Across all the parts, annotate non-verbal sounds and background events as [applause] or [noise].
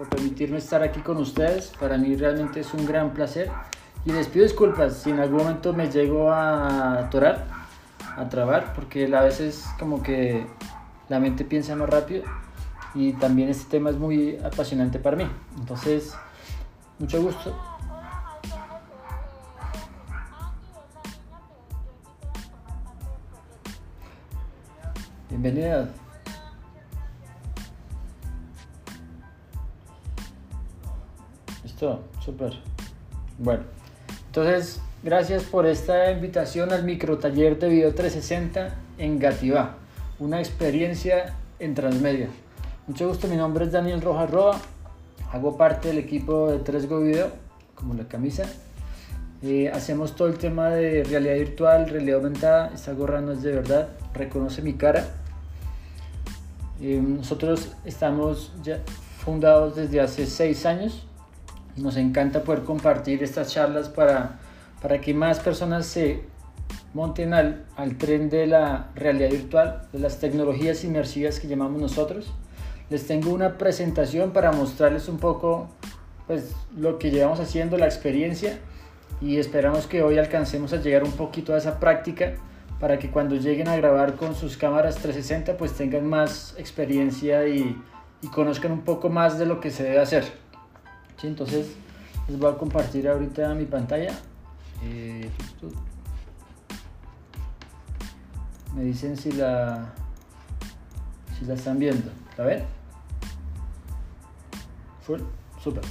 por permitirme estar aquí con ustedes. Para mí realmente es un gran placer. Y les pido disculpas si en algún momento me llego a atorar, a trabar, porque a veces como que la mente piensa más rápido y también este tema es muy apasionante para mí. Entonces, mucho gusto. Bienvenida. Súper. Bueno, entonces, gracias por esta invitación al micro taller de Video 360 en Gativá, una experiencia en transmedia. Mucho gusto, mi nombre es Daniel Rojas Roa, hago parte del equipo de 3Go Video, como la camisa. Eh, hacemos todo el tema de realidad virtual, realidad aumentada, esta gorra no es de verdad, reconoce mi cara. Eh, nosotros estamos ya fundados desde hace seis años nos encanta poder compartir estas charlas para, para que más personas se monten al, al tren de la realidad virtual, de las tecnologías inmersivas que llamamos nosotros. Les tengo una presentación para mostrarles un poco pues, lo que llevamos haciendo, la experiencia y esperamos que hoy alcancemos a llegar un poquito a esa práctica para que cuando lleguen a grabar con sus cámaras 360 pues tengan más experiencia y, y conozcan un poco más de lo que se debe hacer. Entonces les voy a compartir ahorita mi pantalla. Eh, me dicen si la, si la están viendo. ¿La ven? Full, super.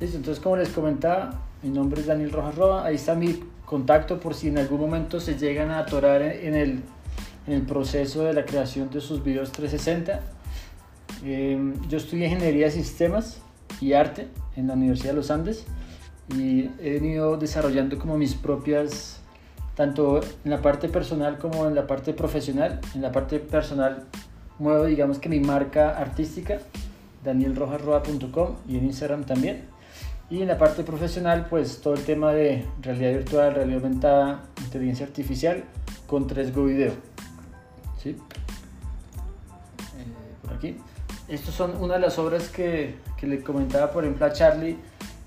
Listo, entonces como les comentaba, mi nombre es Daniel Rojas Roa. Ahí está mi contacto por si en algún momento se llegan a atorar en el, en el proceso de la creación de sus videos 360. Eh, yo estudié ingeniería de sistemas y arte en la Universidad de los Andes y he venido desarrollando como mis propias, tanto en la parte personal como en la parte profesional. En la parte personal muevo digamos que mi marca artística, danielrojasroa.com y en Instagram también. Y en la parte profesional, pues todo el tema de realidad virtual, realidad aumentada, inteligencia artificial con 3Go Video. ¿Sí? Eh, por aquí. Estas son una de las obras que, que le comentaba, por ejemplo, a Charlie,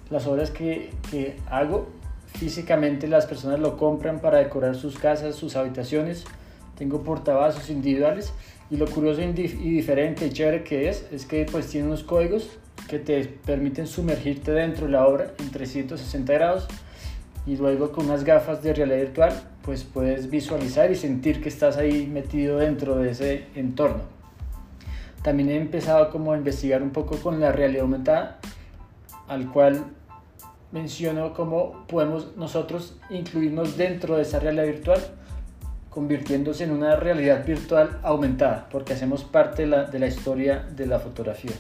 las obras que, que hago físicamente las personas lo compran para decorar sus casas, sus habitaciones. Tengo portavasos individuales y lo curioso y diferente y chévere que es es que pues tiene unos códigos que te permiten sumergirte dentro de la obra en 360 grados y luego con unas gafas de realidad virtual pues puedes visualizar y sentir que estás ahí metido dentro de ese entorno. También he empezado como a investigar un poco con la realidad aumentada, al cual menciono cómo podemos nosotros incluirnos dentro de esa realidad virtual, convirtiéndose en una realidad virtual aumentada, porque hacemos parte de la, de la historia de la fotografía.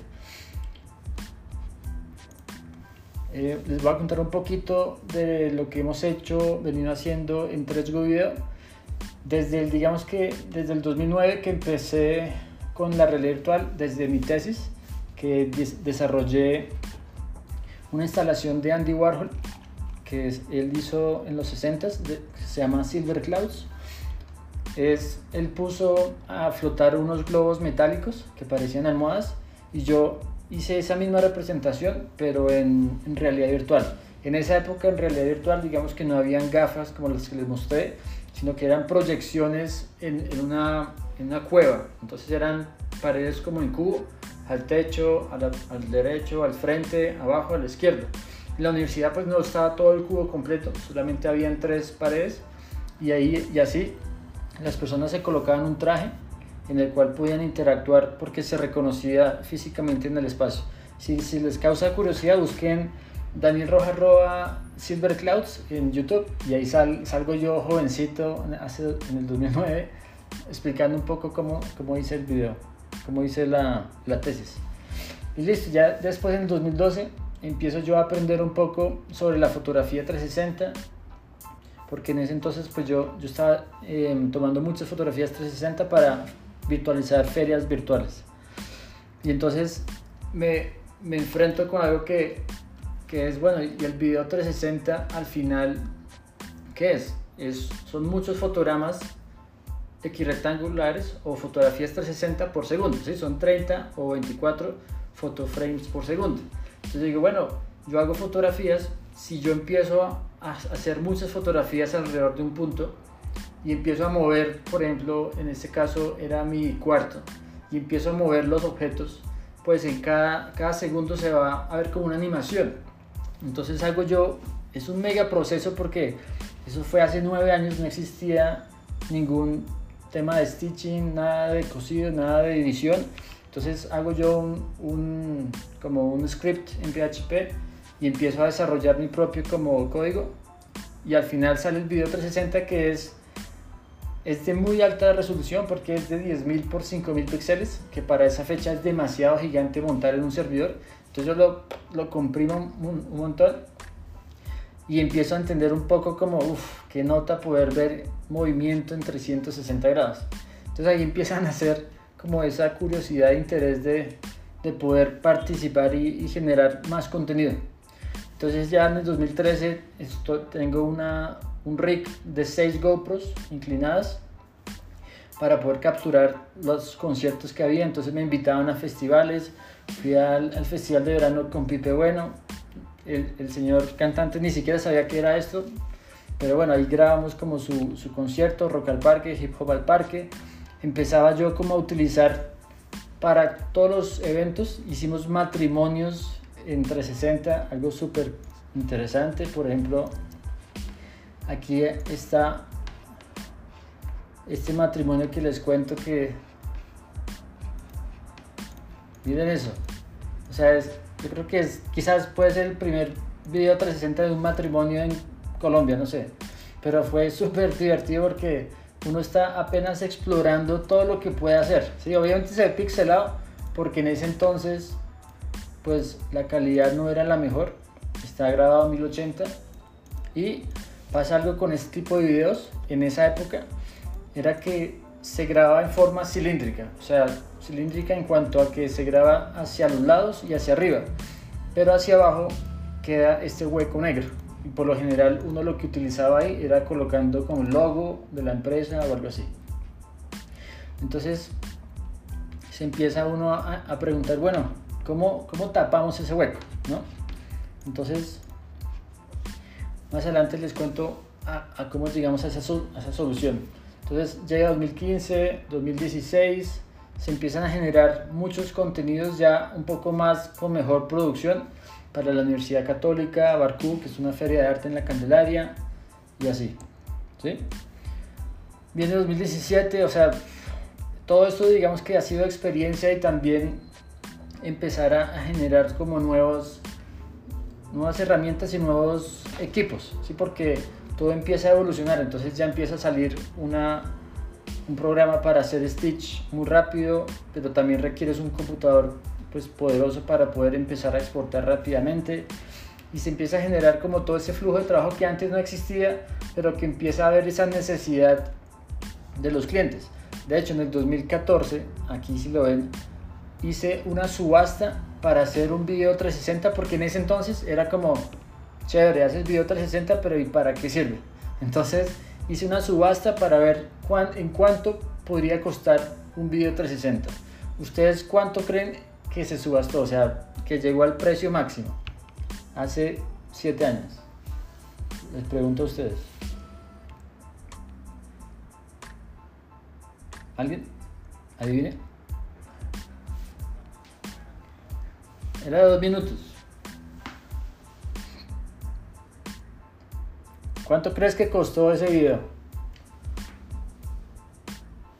Eh, les voy a contar un poquito de lo que hemos hecho, venido haciendo en 3Go Video. Desde el, digamos que desde el 2009 que empecé con la realidad virtual desde mi tesis, que desarrollé una instalación de Andy Warhol que él hizo en los 60 se llama Silver Clouds. Es, él puso a flotar unos globos metálicos que parecían almohadas y yo hice esa misma representación pero en, en realidad virtual. En esa época en realidad virtual digamos que no habían gafas como las que les mostré, sino que eran proyecciones en, en una en una cueva. Entonces eran paredes como en cubo, al techo, al, al derecho, al frente, abajo, a la izquierda. En la universidad pues no estaba todo el cubo completo, solamente habían tres paredes y ahí y así las personas se colocaban un traje en el cual podían interactuar porque se reconocía físicamente en el espacio. Si, si les causa curiosidad, busquen Daniel Rojas Roa Silver Clouds en YouTube y ahí sal, salgo yo jovencito hace, en el 2009 explicando un poco cómo, cómo hice el video, cómo hice la, la tesis. Y listo, ya después en el 2012 empiezo yo a aprender un poco sobre la fotografía 360, porque en ese entonces pues yo, yo estaba em, tomando muchas fotografías 360 para virtualizar ferias virtuales. Y entonces me, me enfrento con algo que, que, es, bueno, y el video 360 al final, ¿qué es? es son muchos fotogramas rectangulares o fotografías 360 por segundo, ¿sí? son 30 o 24 fotoframes por segundo. Entonces digo, bueno, yo hago fotografías, si yo empiezo a, hacer muchas fotografías alrededor de un punto y empiezo a mover, por ejemplo, en este caso era mi cuarto, y empiezo a mover los objetos, pues en cada, cada segundo se va a ver como una animación. Entonces hago yo, es un mega proceso porque eso fue hace nueve años, no existía ningún tema de stitching, nada de cosido, nada de edición. Entonces hago yo un, como un script en PHP y empiezo a desarrollar mi propio código y al final sale el video 360 que es, es de muy alta resolución porque es de 10.000 por 5.000 píxeles que para esa fecha es demasiado gigante montar en un servidor entonces yo lo, lo comprimo un, un montón y empiezo a entender un poco como, uff, qué nota poder ver movimiento en 360 grados. Entonces ahí empiezan a hacer como esa curiosidad e interés de, de poder participar y, generar más contenido. Entonces ya en el 2013 esto, tengo una, un rig de 6 GoPros inclinadas para poder capturar los conciertos que había. Entonces me invitaban a festivales, fui al, al Festival de Verano con Pipe Bueno, el, señor cantante ni siquiera sabía qué era esto, pero bueno, ahí grabamos como su, su, concierto, rock al parque, hip hop al parque. Empezaba yo como a utilizar para todos los eventos, hicimos matrimonios en 360, algo súper interesante, por ejemplo, aquí está este matrimonio que les cuento que miren eso o sea es, yo creo que es, quizás puede ser el primer video 360 de un matrimonio en Colombia, no sé. Pero fue [laughs] súper divertido porque uno está apenas explorando todo lo que puede hacer. Sí, obviamente se ve pixelado porque en ese entonces pues la calidad no era la mejor. Está grabado a 1080 y pasa algo con este tipo de videos en esa época era que se grababa en forma cilíndrica, o sea, cilíndrica en cuanto a que se graba hacia los lados y hacia arriba, pero hacia abajo queda este hueco negro. Y por lo general uno lo que utilizaba ahí era colocando como logo de la empresa o algo así. Entonces se empieza uno a, preguntar, bueno, ¿cómo, ¿cómo, tapamos ese hueco? ¿no? Entonces, más adelante les cuento a, cómo llegamos a esa solución. Entonces llega 2015, 2016, se empiezan a generar muchos contenidos ya un poco más con mejor producción para la Universidad Católica, Barcú, que es una feria de arte en la Candelaria, y así. ¿sí? Viene 2017, o sea, todo esto digamos que ha sido experiencia y también empezar a, generar como nuevos, nuevas herramientas y nuevos equipos, ¿sí? porque todo empieza a evolucionar, entonces ya empieza a salir una, un programa para hacer Stitch muy rápido, pero también requieres un computador pues poderoso para poder empezar a exportar rápidamente y se empieza a generar como todo ese flujo de trabajo que antes no existía, pero que empieza a haber esa necesidad de los clientes. De hecho, en el 2014, aquí si lo ven, hice una subasta para hacer un video 360 porque en ese entonces era como chévere, haces video 360, pero ¿y para qué sirve? Entonces hice una subasta para ver en cuánto podría costar un video 360. ¿Ustedes cuánto creen que se subastó? O sea, que llegó al precio máximo hace 7 años. Les pregunto a ustedes. ¿Alguien? ¿Adivine? Era de dos minutos. ¿Cuánto crees que costó ese video?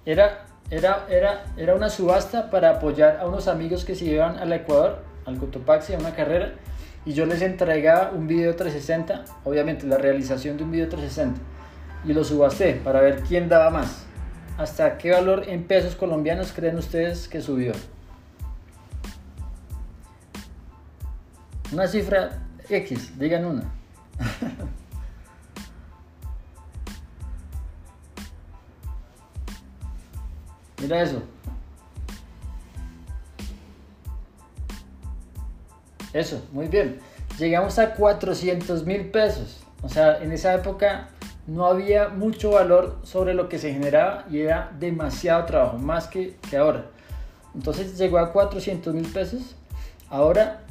Era, era, era, era una subasta para apoyar a unos amigos que se iban al Ecuador, al Cotopaxi, a una carrera, y yo les entregaba un video 360, obviamente la realización de un video 360, y lo subasté para ver quién daba más. ¿Hasta qué valor en pesos colombianos creen ustedes que subió? Una cifra X, digan una. [laughs] Mira eso. Eso, muy bien. Llegamos a 400 mil pesos. O sea, en esa época no había mucho valor sobre lo que se generaba y era demasiado trabajo, más que, que ahora. Entonces llegó a 400 mil pesos ahora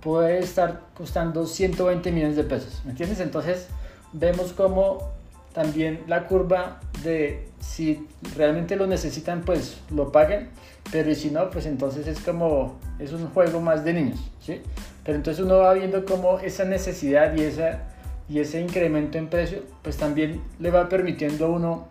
puede estar costando 120 millones de pesos, ¿me entiendes? Entonces vemos como también la curva de si realmente lo necesitan, pues lo paguen, pero si no, pues entonces es como, es un juego más de niños, ¿sí? Pero entonces uno va viendo como esa necesidad y, esa, y ese incremento en precio, pues también le va permitiendo a uno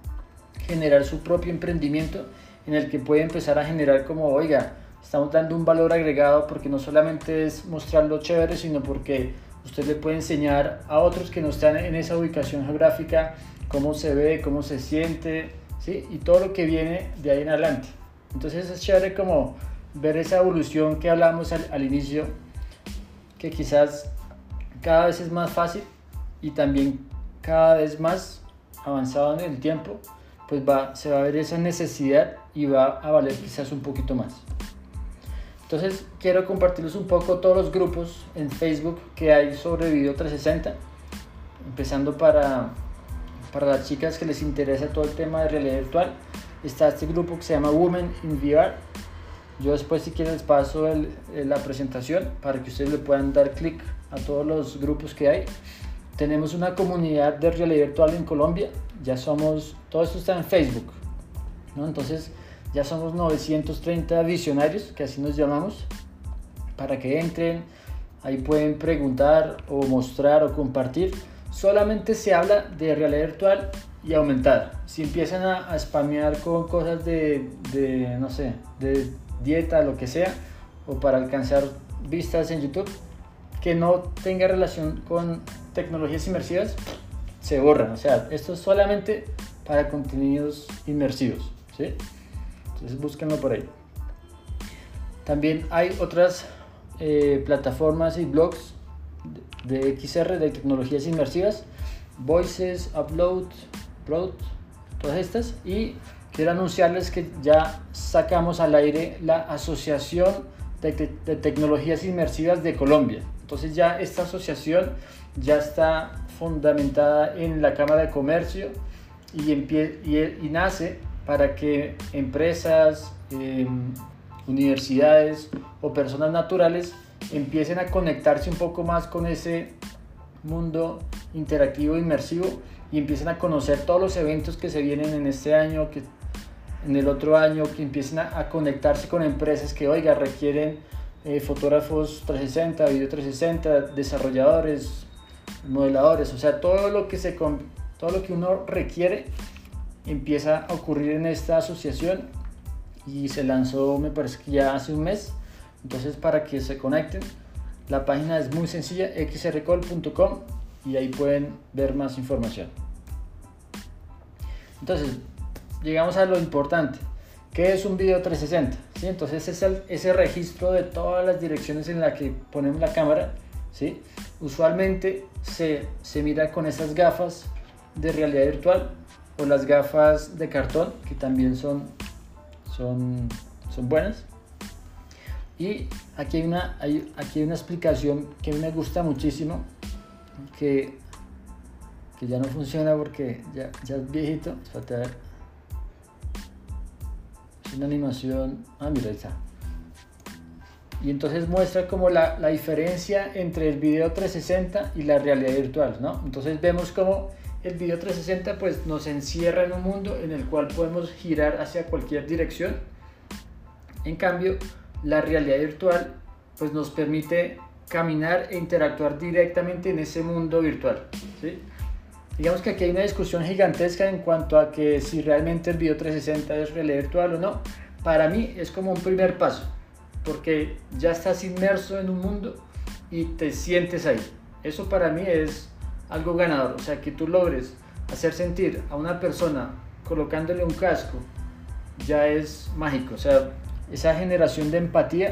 generar su propio emprendimiento en el que puede empezar a generar como, oiga, estamos dando un valor agregado porque no solamente es mostrarlo chévere, sino porque usted le puede enseñar a otros que no están en esa ubicación geográfica cómo se ve, cómo se siente, ¿sí? Y todo lo que viene de ahí en adelante. Entonces es chévere como ver esa evolución que hablamos al, al inicio, que quizás cada vez es más fácil y también cada vez más avanzado en el tiempo, pues va, se va a ver esa necesidad y va a valer quizás un poquito más. Entonces quiero compartirles un poco todos los grupos en Facebook que hay sobre Video 360, empezando para, para las chicas que les interesa todo el tema de realidad virtual. Está este grupo que se llama Women in VR. Yo después si quieren les paso el, la presentación para que ustedes le puedan dar clic a todos los grupos que hay. Tenemos una comunidad de realidad virtual en Colombia. Ya somos, todo esto está en Facebook. ¿no? Entonces ya somos 930 visionarios, que así nos llamamos, para que entren. Ahí pueden preguntar o mostrar o compartir. Solamente se habla de realidad virtual y aumentada. Si empiezan a, a spamear con cosas de, de, no sé, de dieta, lo que sea, o para alcanzar vistas en YouTube, que no tenga relación con tecnologías inmersivas, se borran. O sea, esto es solamente para contenidos inmersivos. ¿sí? Entonces búsquenlo por ahí. También hay otras eh, plataformas y blogs de XR, de tecnologías inmersivas, Voices, Upload, Upload, todas estas. Y quiero anunciarles que ya sacamos al aire la Asociación de, Tecnologías Inmersivas de Colombia. Entonces ya esta asociación ya está fundamentada en la Cámara de Comercio y, y nace para que empresas, em, universidades o personas naturales empiecen a conectarse un poco más con ese mundo interactivo inmersivo y empiecen a conocer todos los eventos que se vienen en este año, que en el otro año, que empiecen a, conectarse con empresas que, oiga, requieren eh, fotógrafos 360, video 360, desarrolladores, modeladores, o sea, todo lo que, se, todo lo que uno requiere empieza a ocurrir en esta asociación y se lanzó me parece que ya hace un mes entonces para que se conecten la página es muy sencilla xrcall.com y ahí pueden ver más información entonces llegamos a lo importante ¿qué es un video 360? ¿Sí? entonces es el, ese registro de todas las direcciones en las que ponemos la cámara ¿sí? usualmente se, se mira con esas gafas de realidad virtual o las gafas de cartón que también son, son, son buenas. Y aquí hay, una, hay, aquí hay una explicación que me gusta muchísimo, que, que ya no funciona porque ya, ya es viejito. Espérate a ver. Es una animación. Ah, mira, ahí está. Y entonces muestra como la, la diferencia entre el video 360 y la realidad virtual, ¿no? Entonces vemos como el video 360 pues nos encierra en un mundo en el cual podemos girar hacia cualquier dirección. En cambio, la realidad virtual pues nos permite caminar e interactuar directamente en ese mundo virtual. ¿sí? Digamos que aquí hay una discusión gigantesca en cuanto a que si realmente el video 360 es realidad virtual o no. Para mí es como un primer paso, porque ya estás inmerso en un mundo y te sientes ahí. Eso para mí es algo ganador, o sea, que tú logres hacer sentir a una persona colocándole un casco, ya es mágico, o sea, esa generación de empatía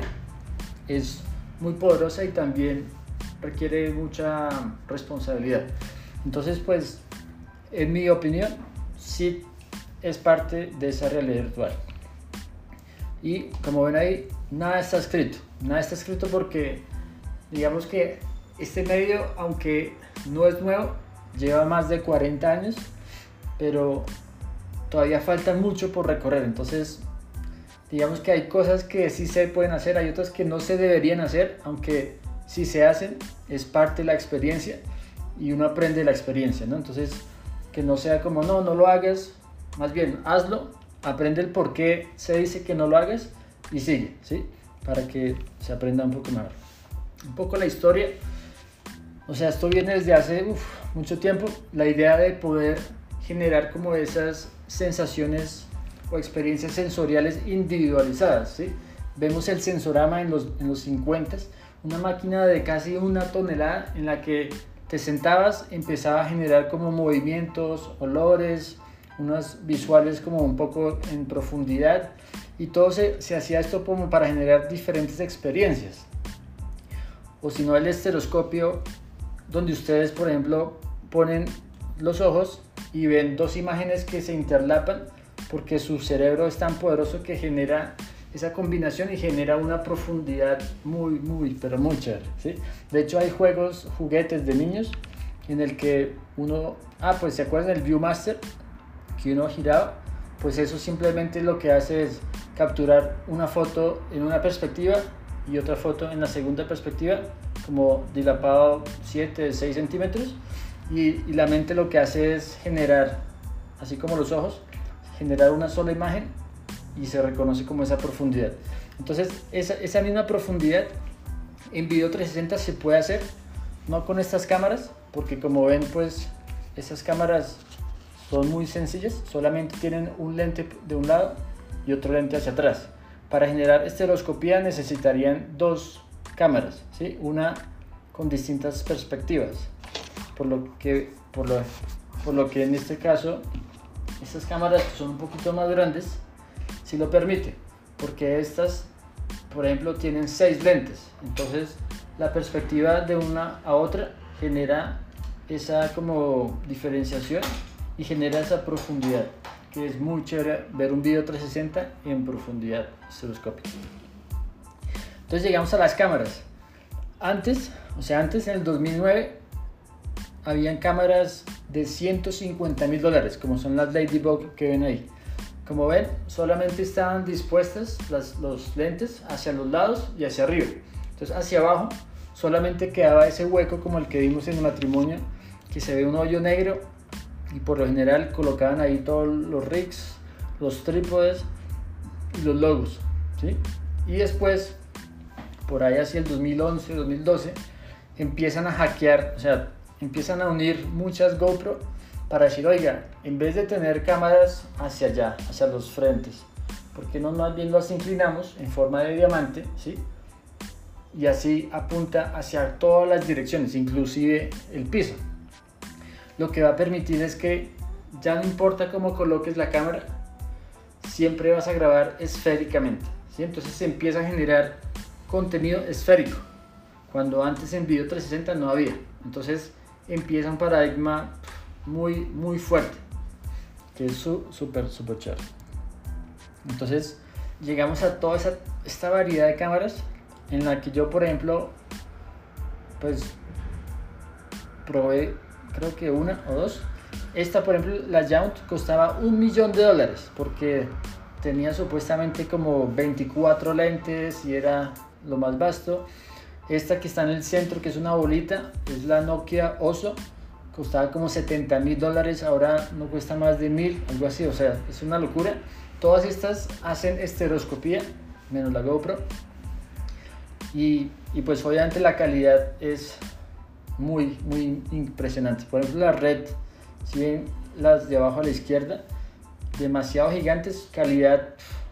es muy poderosa y también requiere mucha responsabilidad. Entonces, pues, en mi opinión, sí es parte de esa realidad virtual. Y como ven ahí, nada está escrito. Nada está escrito porque, digamos que este medio, aunque no es nuevo, lleva más de 40 años, pero todavía falta mucho por recorrer. Entonces, digamos que hay cosas que sí se pueden hacer, hay otras que no se deberían hacer, aunque si se hacen es parte de la experiencia y uno aprende la experiencia, ¿no? Entonces, que no sea como, no, no lo hagas, más bien, hazlo, aprende el por qué se dice que no lo hagas y sigue, ¿sí? Para que se aprenda un poco más. Un poco la historia, o sea, esto viene desde hace mucho tiempo, la idea de poder generar como esas sensaciones o experiencias sensoriales individualizadas, ¿sí? Vemos el sensorama en los, en los 50, una máquina de casi una tonelada en la que te sentabas, empezaba a generar como movimientos, olores, unas visuales como un poco en profundidad y todo se, se hacía esto como para generar diferentes experiencias. O si no, el estereoscopio, donde ustedes, por ejemplo, ponen los ojos y ven dos imágenes que se interlapan porque su cerebro es tan poderoso que genera esa combinación y genera una profundidad muy, muy, pero muy chévere. ¿sí? De hecho, hay juegos, juguetes de niños en el que uno, ah, pues se acuerdan del Viewmaster, que uno giraba, pues eso simplemente lo que hace es capturar una foto en una perspectiva y otra foto en la segunda perspectiva, como dilapado 7, 6 centímetros, y, y la mente lo que hace es generar, así como los ojos, generar una sola imagen y se reconoce como esa profundidad. Entonces, esa, misma profundidad en video 360 se puede hacer, no con estas cámaras, porque como ven, pues esas cámaras son muy sencillas, solamente tienen un lente de un lado y otro lente hacia atrás. Para generar estereoscopía necesitarían dos cámaras, ¿sí? una con distintas perspectivas, por lo que, por lo, por lo que en este caso estas cámaras son un poquito más grandes, si lo permite, porque estas, por ejemplo, tienen seis lentes, entonces la perspectiva de una a otra genera esa como diferenciación y genera esa profundidad, que es muy chévere ver un video 360 en profundidad estereoscópica. Entonces llegamos a las cámaras. Antes, o sea, antes en el 2009, habían cámaras de 150 mil dólares, como son las Ladybug que ven ahí. Como ven, solamente estaban dispuestas las, los lentes hacia los lados y hacia arriba. Entonces hacia abajo solamente quedaba ese hueco como el que vimos en el matrimonio, que se ve un hoyo negro y por lo general colocaban ahí todos los rigs, los trípodes y los logos. ¿sí? Y después, por ahí hacia el 2011, 2012, empiezan a hackear, o sea, empiezan a unir muchas GoPro para decir, oiga, en vez de tener cámaras hacia allá, hacia los frentes, ¿por qué no más bien las inclinamos en forma de diamante, ¿sí? Y así apunta hacia todas las direcciones, inclusive el piso. Lo que va a permitir es que ya no importa cómo coloques la cámara, siempre vas a grabar esféricamente, ¿sí? Entonces se empieza a generar contenido esférico, cuando antes en video 360 no había. Entonces empieza un paradigma muy, muy fuerte, que es súper, súper chévere. Entonces, llegamos a toda esa, esta variedad de cámaras en la que yo, por ejemplo, pues probé, creo que una o dos. Esta, por ejemplo, la Yount costaba un millón de dólares porque tenía supuestamente como 24 lentes y era lo más vasto. Esta que está en el centro, que es una bolita, es la Nokia Oso. Costaba como 70 mil dólares, ahora no cuesta más de mil, algo así. O sea, es una locura. Todas estas hacen estereoscopía, menos la GoPro. Y, y pues obviamente la calidad es muy, muy impresionante. Por ejemplo, la red, si ven las de abajo a la izquierda, demasiado gigantes, calidad,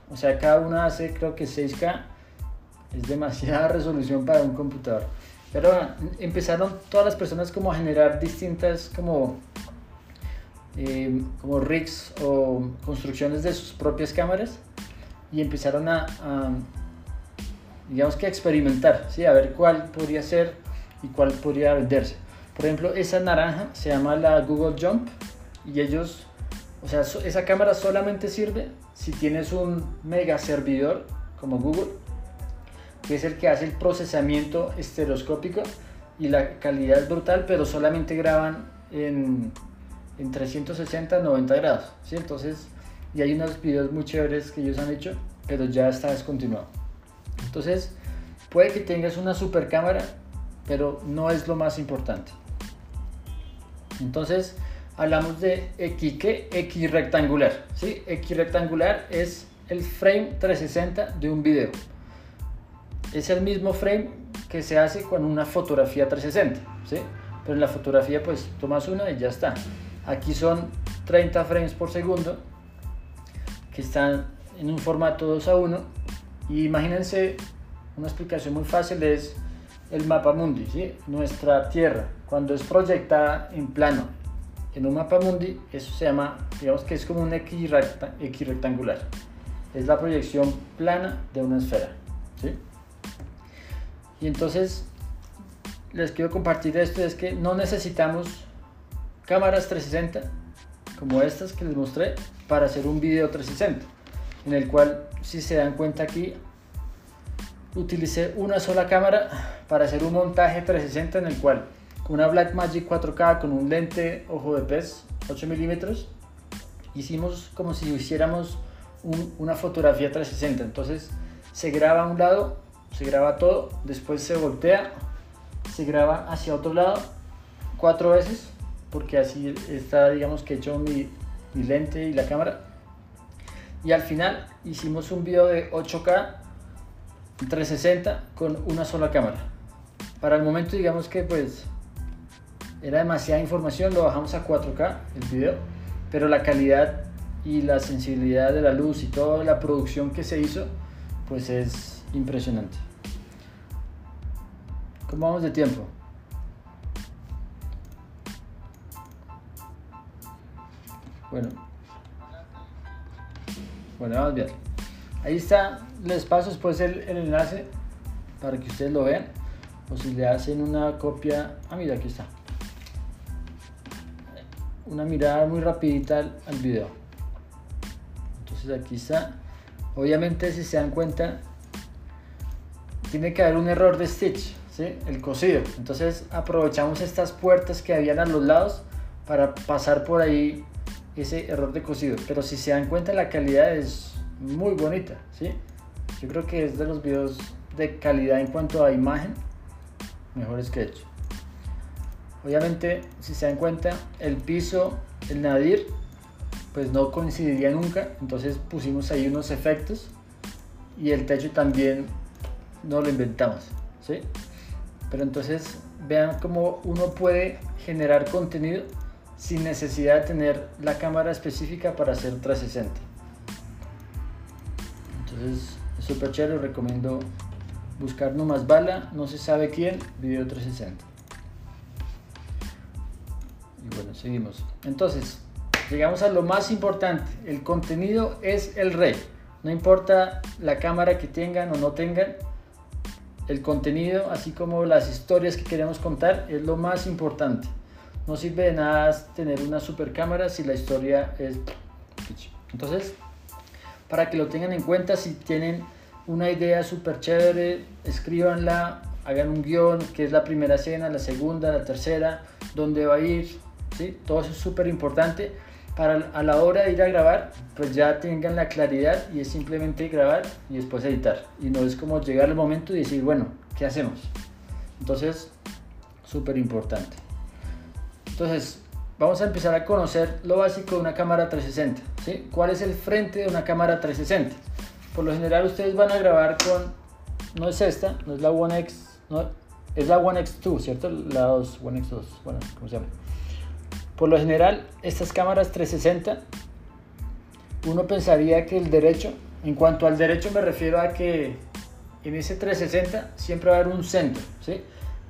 o sea, cada una hace creo que 6K es demasiada [laughs] resolución para un computador. Pero empezaron todas las personas como a generar distintas como, eh, como rigs o construcciones de sus propias cámaras y empezaron a, digamos que a experimentar, ¿sí? a ver cuál podría ser y cuál podría venderse. Por ejemplo, esa naranja se llama la Google Jump y ellos, o sea, esa cámara solamente sirve si tienes un mega servidor como Google que es el que hace el procesamiento estereoscópico y la calidad es brutal, pero solamente graban en, en 360, 90 grados. ¿sí? Entonces y hay unos videos muy chéveres que ellos han hecho, pero ya está descontinuado. Entonces, puede que tengas una super cámara, pero no es lo más importante. Entonces, hablamos de X, ¿qué? X rectangular. ¿sí? X rectangular es el frame 360 de un video. Es el mismo frame que se hace con una fotografía 360. ¿sí? Pero en la fotografía pues tomas una y ya está. Aquí son 30 frames por segundo que están en un formato 2 a 1. Y imagínense, una explicación muy fácil es el mapa mundi, ¿sí? nuestra Tierra, cuando es proyectada en plano en un mapa mundi, eso se llama, digamos que es como un X, rectangular. Es la proyección plana de una esfera. ¿sí? Y entonces les quiero compartir esto, es que no necesitamos cámaras 360 como estas que les mostré para hacer un video 360, en el cual si se dan cuenta aquí utilicé una sola cámara para hacer un montaje 360 en el cual con una Blackmagic 4K con un lente ojo de pez 8 milímetros hicimos como si hiciéramos una fotografía 360 entonces se graba a un lado se graba todo después se voltea se graba hacia otro lado cuatro veces porque así está digamos que he hecho mi, mi lente y la cámara. Y al final hicimos un video de 8K 360 con una sola cámara. Para el momento digamos que pues era demasiada información, lo bajamos a 4K el video, pero la calidad y la sensibilidad de la luz y toda la producción que se hizo, pues es impresionante. ¿Cómo vamos de tiempo? Bueno. Bueno, vamos bien. Ahí está, les paso después el, enlace para que ustedes lo vean. O si le hacen una copia... Ah, mira, aquí está una mirada muy rapidita al, video. Entonces aquí está. Obviamente si se dan cuenta, tiene que haber un error de stitch, ¿sí? el cosido. Entonces aprovechamos estas puertas que habían a los lados para pasar por ahí ese error de cosido. Pero si se dan cuenta la calidad es muy bonita. ¿sí? Yo creo que es de los videos de calidad en cuanto a imagen mejores que he hecho. Obviamente, si se dan cuenta, el piso, el nadir, pues no coincidiría nunca. Entonces pusimos ahí unos efectos y el techo también no lo inventamos. ¿sí? Pero entonces vean cómo uno puede generar contenido sin necesidad de tener la cámara específica para hacer 360. Entonces es súper chévere, recomiendo buscar más bala, no se sabe quién, video 360 bueno, seguimos. Entonces, llegamos a lo más importante. El contenido es el rey. No importa la cámara que tengan o no tengan. El contenido, así como las historias que queremos contar, es lo más importante. No sirve de nada tener una super cámara si la historia es... Entonces, para que lo tengan en cuenta, si tienen una idea súper chévere, escríbanla, hagan un guion, que es la primera escena, la segunda, la tercera, dónde va a ir, todo eso es súper importante para a la hora de ir a grabar, pues ya tengan la claridad y es simplemente grabar y después editar. Y no es como llegar al momento y decir, bueno, ¿qué hacemos? Entonces, súper importante. Entonces, vamos a empezar a conocer lo básico de una cámara 360. ¿sí? ¿Cuál es el frente de una cámara 360? Por lo general ustedes van a grabar con, no es esta, no es la One X, no, es la One X2, ¿cierto? La 2, One X2, bueno, ¿cómo se llama? Por lo general, estas cámaras 360, uno pensaría que el derecho, en cuanto al derecho me refiero a que en ese 360 siempre va a haber un centro, ¿sí?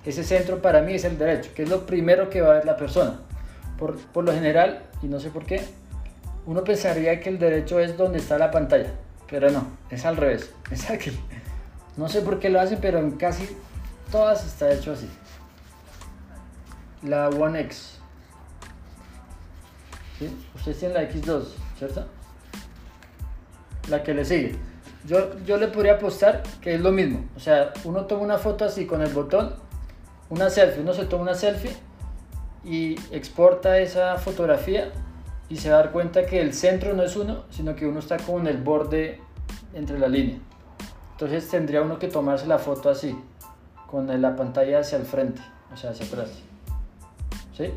Ese centro para mí es el derecho, que es lo primero que va a ver la persona. Por, por lo general, y no sé por qué, uno pensaría que el derecho es donde está la pantalla, pero no, es al revés, [laughs] es aquí. No sé por qué lo hacen, pero en casi todas está hecho así. La One X, ¿sí? Ustedes tienen la X2, ¿cierto? La que le sigue. Yo, yo le podría apostar que es lo mismo. O sea, uno toma una foto así con el botón, una selfie, uno se toma una selfie y exporta esa fotografía y se va a dar cuenta que el centro no es uno, sino que uno está como en el borde entre la línea. Entonces tendría uno que tomarse la foto así, con la pantalla hacia el frente, o sea, hacia atrás. ¿Sí?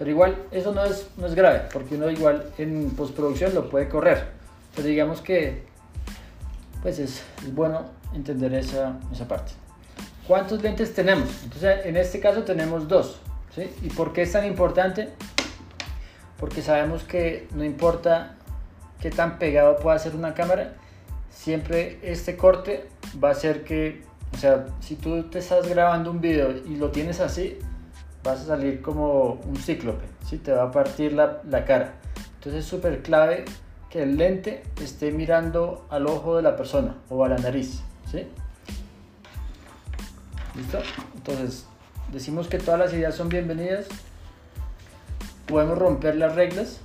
Pero igual, eso no es, no es grave, porque uno igual en postproducción lo puede correr. Pero digamos que, pues es, bueno entender esa, esa parte. ¿Cuántos lentes tenemos? Entonces, en este caso tenemos dos. ¿sí? ¿Y por qué es tan importante? Porque sabemos que no importa qué tan pegado pueda ser una cámara, siempre este corte va a ser que, o sea, si tú te estás grabando un video y lo tienes así, vas a salir como un cíclope, ¿sí? te va a partir la, la cara. Entonces es súper clave que el lente esté mirando al ojo de la persona o a la nariz. ¿sí? ¿Listo? Entonces, decimos que todas las ideas son bienvenidas. Podemos romper las reglas.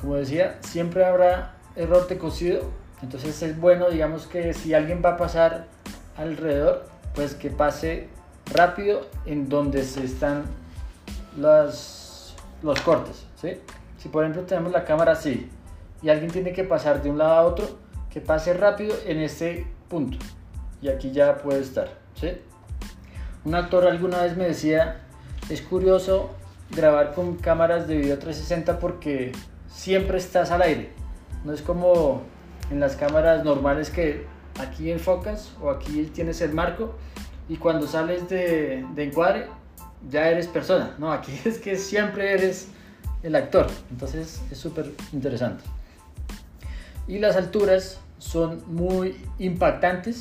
Como decía, siempre habrá error de cocido. Entonces es bueno, digamos que si alguien va a pasar alrededor, pues que pase rápido en donde se están los, cortes. ¿sí? Si por ejemplo tenemos la cámara así y alguien tiene que pasar de un lado a otro, que pase rápido en este punto. Y aquí ya puede estar. ¿sí? Un actor alguna vez me decía, es curioso grabar con cámaras de video 360 porque siempre estás al aire. No es como en las cámaras normales que aquí enfocas o aquí tienes el marco y cuando sales de, de encuadre ya eres persona. No, aquí [laughs] es que siempre eres el actor. Entonces es súper interesante. Y las alturas son muy impactantes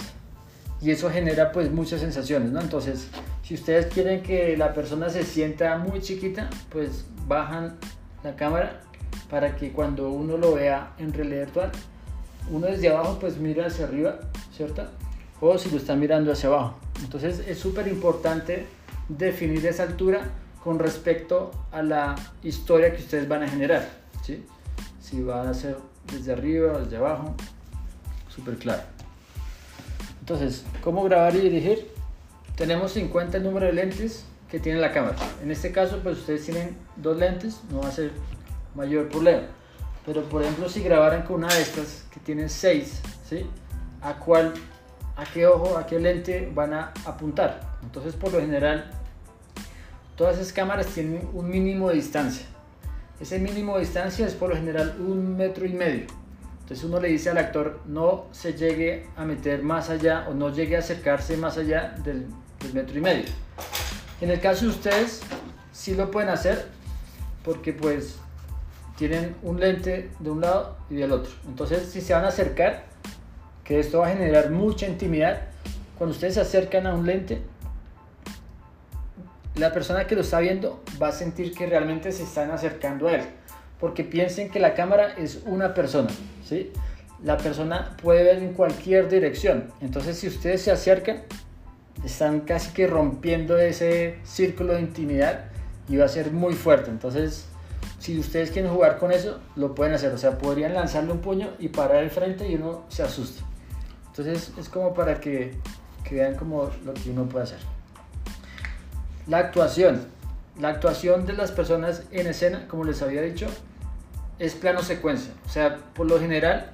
y eso genera pues muchas sensaciones, ¿no? Entonces, si ustedes quieren que la persona se sienta muy chiquita, pues bajan la cámara para que cuando uno lo vea en realidad virtual, uno desde abajo pues mira hacia arriba, ¿cierto? O si lo está mirando hacia abajo. Entonces es súper importante definir esa altura con respecto a la historia que ustedes van a generar, ¿sí? Si van a ser desde arriba, desde abajo, súper claro. Entonces, ¿cómo grabar y dirigir? Tenemos 50 el número de lentes que tiene la cámara. En este caso, pues ustedes tienen dos lentes, no va a ser mayor problema. Pero por ejemplo, si grabaran con una de estas que tiene 6, ¿sí? ¿A cuál, a qué ojo, a qué lente van a apuntar? Entonces, por lo general, todas esas cámaras tienen un mínimo de distancia. Ese mínimo de distancia es por lo general un metro y medio. Entonces uno le dice al actor no se llegue a meter más allá o no llegue a acercarse más allá del, metro y medio. En el caso de ustedes, sí lo pueden hacer porque pues tienen un lente de un lado y del otro. Entonces, si se van a acercar, que esto va a generar mucha intimidad, cuando ustedes se acercan a un lente, la persona que lo está viendo va a sentir que realmente se están acercando a él, porque piensen que la cámara es una persona, ¿sí? La persona puede ver en cualquier dirección, entonces si ustedes se acercan, están casi que rompiendo ese círculo de intimidad y va a ser muy fuerte, entonces si ustedes quieren jugar con eso, lo pueden hacer. O sea, podrían lanzarle un puño y parar el frente y uno se asusta. Entonces es como para que, que vean como lo que uno puede hacer. La actuación. La actuación de las personas en escena, como les había dicho, es plano secuencia. O sea, por lo general,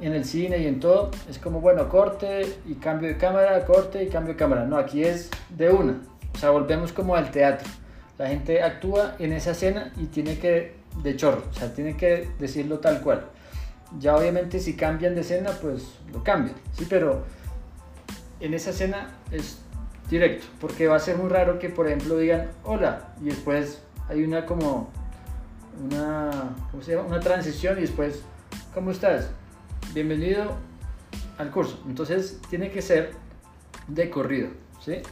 en el cine y en todo, es como, bueno, corte y cambio de cámara, corte y cambio de cámara. No, aquí es de una. O sea, volvemos como al teatro. La gente actúa en esa escena y tiene que, de chorro, o sea, tiene que decirlo tal cual. Ya obviamente si cambian de escena, pues lo cambian, ¿sí? Pero en esa escena es directo, porque va a ser muy raro que, por ejemplo, digan hola y después hay una como una, ¿cómo se llama? una transición y después, ¿cómo estás? Bienvenido al curso. Entonces tiene que ser de corrido, ¿sí?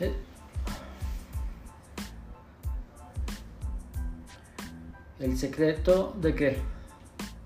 Eh, El secreto de qué?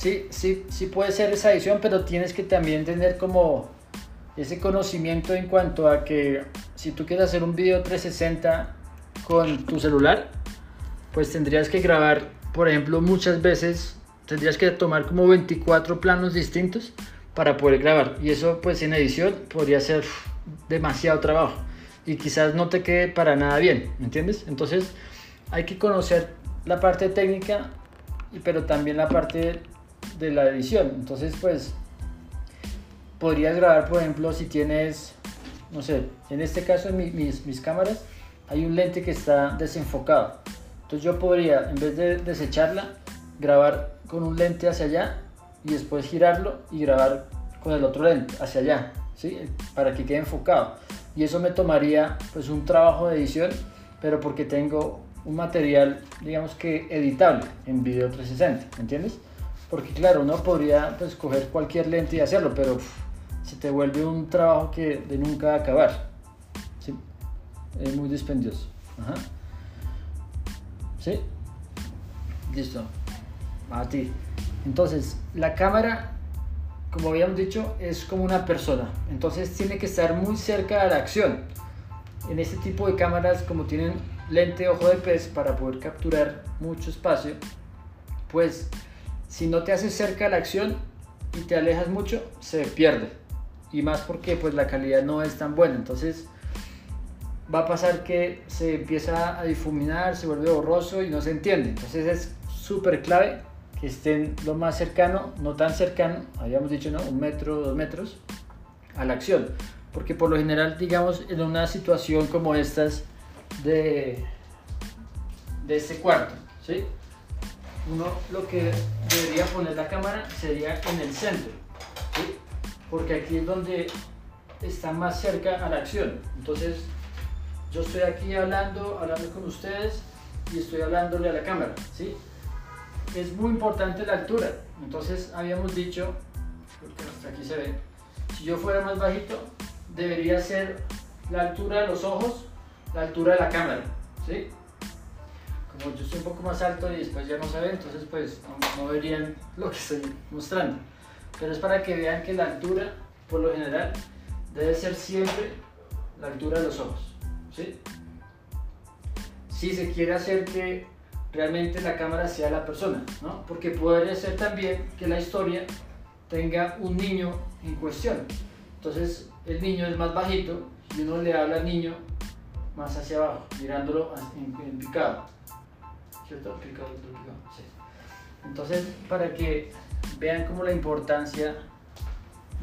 sí, sí, sí puede ser esa edición, pero tienes que también tener como ese conocimiento en cuanto a que si tú quieres hacer un video 360 con tu celular, pues tendrías que grabar, por ejemplo, muchas veces, tendrías que tomar como 24 planos distintos para poder grabar. Y eso pues en edición podría ser demasiado trabajo y quizás no te quede para nada bien, ¿me entiendes? Entonces hay que conocer la parte técnica, pero también la parte de la edición. Entonces pues podrías grabar, por ejemplo, si tienes, no sé, en este caso en mis, mis cámaras hay un lente que está desenfocado. Entonces yo podría, en vez de desecharla, grabar con un lente hacia allá y después girarlo y grabar con el otro lente hacia allá, ¿sí? Para que quede enfocado. Y eso me tomaría pues un trabajo de edición, pero porque tengo un material, digamos que editable en video 360, ¿entiendes? Porque claro, uno podría pues coger cualquier lente y hacerlo, pero se te vuelve un trabajo que de nunca acabar. Es muy dispendioso. ¿Sí? Listo. A ti. Entonces, la cámara, como habíamos dicho, es como una persona. Entonces tiene que estar muy cerca de la acción. En este tipo de cámaras, como tienen lente ojo de pez para poder capturar mucho espacio, pues si no te haces cerca de la acción y te alejas mucho, se pierde y más porque pues la calidad no es tan buena. Entonces va a pasar que se empieza a difuminar, se vuelve borroso y no se entiende. Entonces es súper clave que estén lo más cercano, no tan cercano, habíamos dicho, ¿no? Un metro, dos metros, a la acción. Porque por lo general, digamos, en una situación como estas de, de este cuarto, ¿sí? Uno lo que debería poner la cámara sería en el centro, porque aquí es donde está más cerca a la acción. Entonces, yo estoy aquí hablando, hablando con ustedes y estoy hablándole a la cámara, ¿sí? Es muy importante la altura. Entonces, habíamos dicho, porque hasta aquí se ve, si yo fuera más bajito, debería ser la altura de los ojos, la altura de la cámara, ¿sí? Yo estoy un poco más alto y después ya no se ve, entonces pues no, no verían lo que estoy mostrando pero es para que vean que la altura, por lo general, debe ser siempre la altura de los ojos. ¿sí? Si se quiere hacer que realmente la cámara sea la persona, ¿no? porque podría ser también que la historia tenga un niño en cuestión. Entonces el niño es más bajito y uno le habla al niño más hacia abajo, mirándolo en, picado. ¿Cierto? Picado. Sí. Entonces, para que vean como la importancia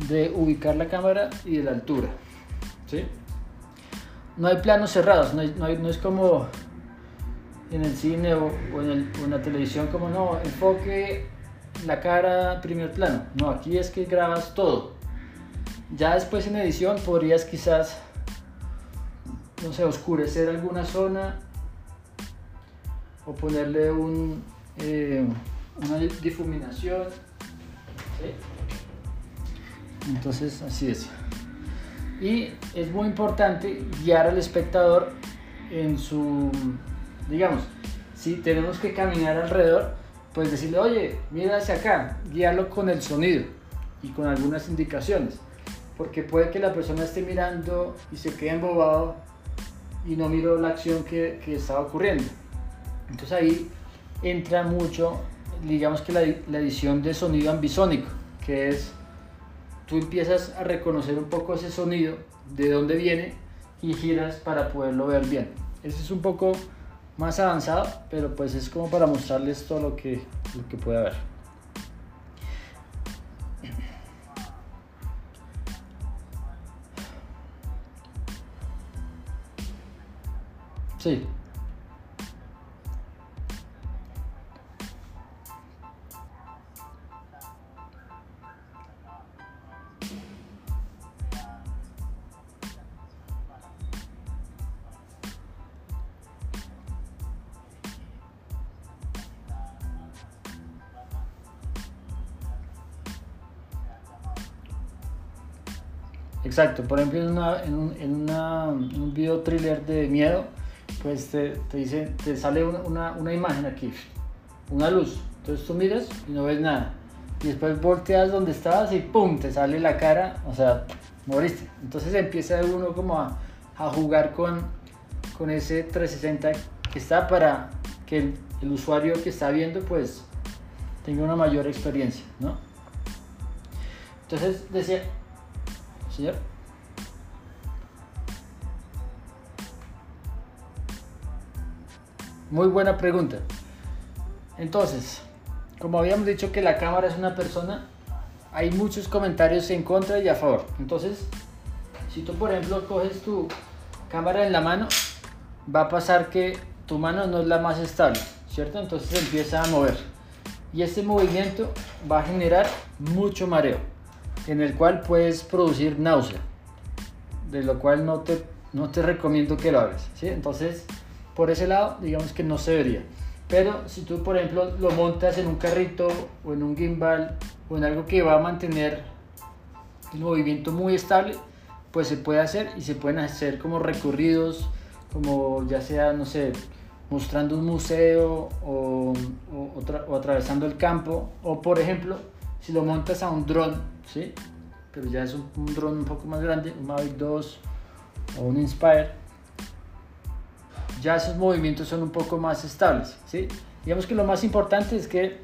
de ubicar la cámara y de la altura. ¿sí? No hay planos cerrados, no, no, es como en el cine o, en, la televisión como no, enfoque la cara primer plano. No, aquí es que grabas todo. Ya después en edición podrías quizás, no sé, oscurecer alguna zona o ponerle un, eh, una difuminación entonces, así es. Y es muy importante guiar al espectador en su, digamos, si tenemos que caminar alrededor, pues decirle, oye, mira hacia acá, guiarlo con el sonido y con algunas indicaciones. Porque puede que la persona esté mirando y se quede embobado y no miró la acción que, que estaba ocurriendo. Entonces ahí entra mucho digamos que la, edición de sonido ambisónico, que es tú empiezas a reconocer un poco ese sonido, de dónde viene y giras para poderlo ver bien. Ese es un poco más avanzado, pero pues es como para mostrarles todo lo que, lo que puede haber. Sí. Exacto, por ejemplo en, un, video thriller de miedo, pues te, te, dice, te sale una, imagen aquí, una luz. Entonces tú miras y no ves nada. Y después volteas donde estabas y ¡pum! te sale la cara, o sea, moriste. Entonces empieza uno como a, a jugar con, con ese 360 que está para que el, el usuario que está viendo pues tenga una mayor experiencia, ¿no? Entonces decía, Muy buena pregunta. Entonces, como habíamos dicho que la cámara es una persona, hay muchos comentarios en contra y a favor. Entonces, si tú por ejemplo coges tu cámara en la mano, va a pasar que tu mano no es la más estable, ¿cierto? Entonces empieza a mover. Y este movimiento va a generar mucho mareo, en el cual puedes producir náusea, de lo cual no te, no te recomiendo que lo hagas, ¿sí? Entonces, por ese lado, digamos que no se debería. Pero si tú, por ejemplo, lo montas en un carrito o en un gimbal o en algo que va a mantener el movimiento muy estable, pues se puede hacer y se pueden hacer como recorridos, como ya sea, no sé, mostrando un museo o, o, atravesando el campo, o por ejemplo, si lo montas a un dron, ¿sí? pero ya es un, un dron un poco más grande, un Mavic 2 o un Inspire, ya esos movimientos son un poco más estables. ¿sí? Digamos que lo más importante es que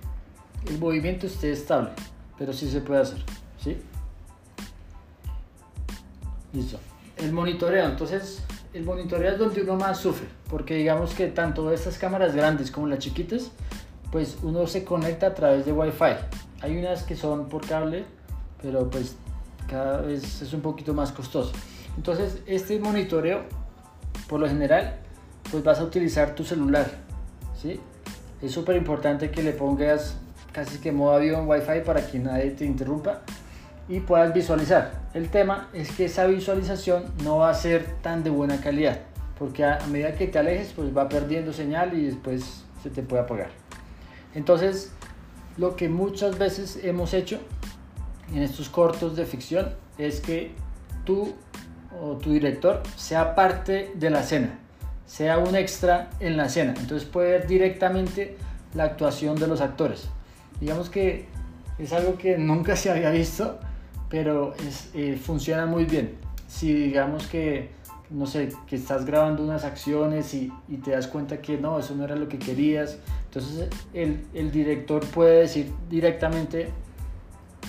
el movimiento esté estable, pero sí se puede hacer. ¿sí? Listo. El monitoreo, entonces el monitoreo es donde uno más sufre, porque digamos que tanto estas cámaras grandes como las chiquitas, pues uno se conecta a través de Wi-Fi. Hay unas que son por cable, pero pues cada vez es un poquito más costoso. Entonces este monitoreo, por lo general, pues vas a utilizar tu celular, ¿sí? Es súper importante que le pongas casi que modo avión Wi-Fi para que nadie te interrumpa y puedas visualizar. El tema es que esa visualización no va a ser tan de buena calidad, porque a, medida que te alejes, pues va perdiendo señal y después se te puede apagar. Entonces, lo que muchas veces hemos hecho en estos cortos de ficción es que tú o tu director sea parte de la escena sea un extra en la escena. Entonces puede ver directamente la actuación de los actores. Digamos que es algo que nunca se había visto, pero eh, funciona muy bien. Si digamos que, no sé, que estás grabando unas acciones y, te das cuenta que no, eso no era lo que querías, entonces el, el director puede decir directamente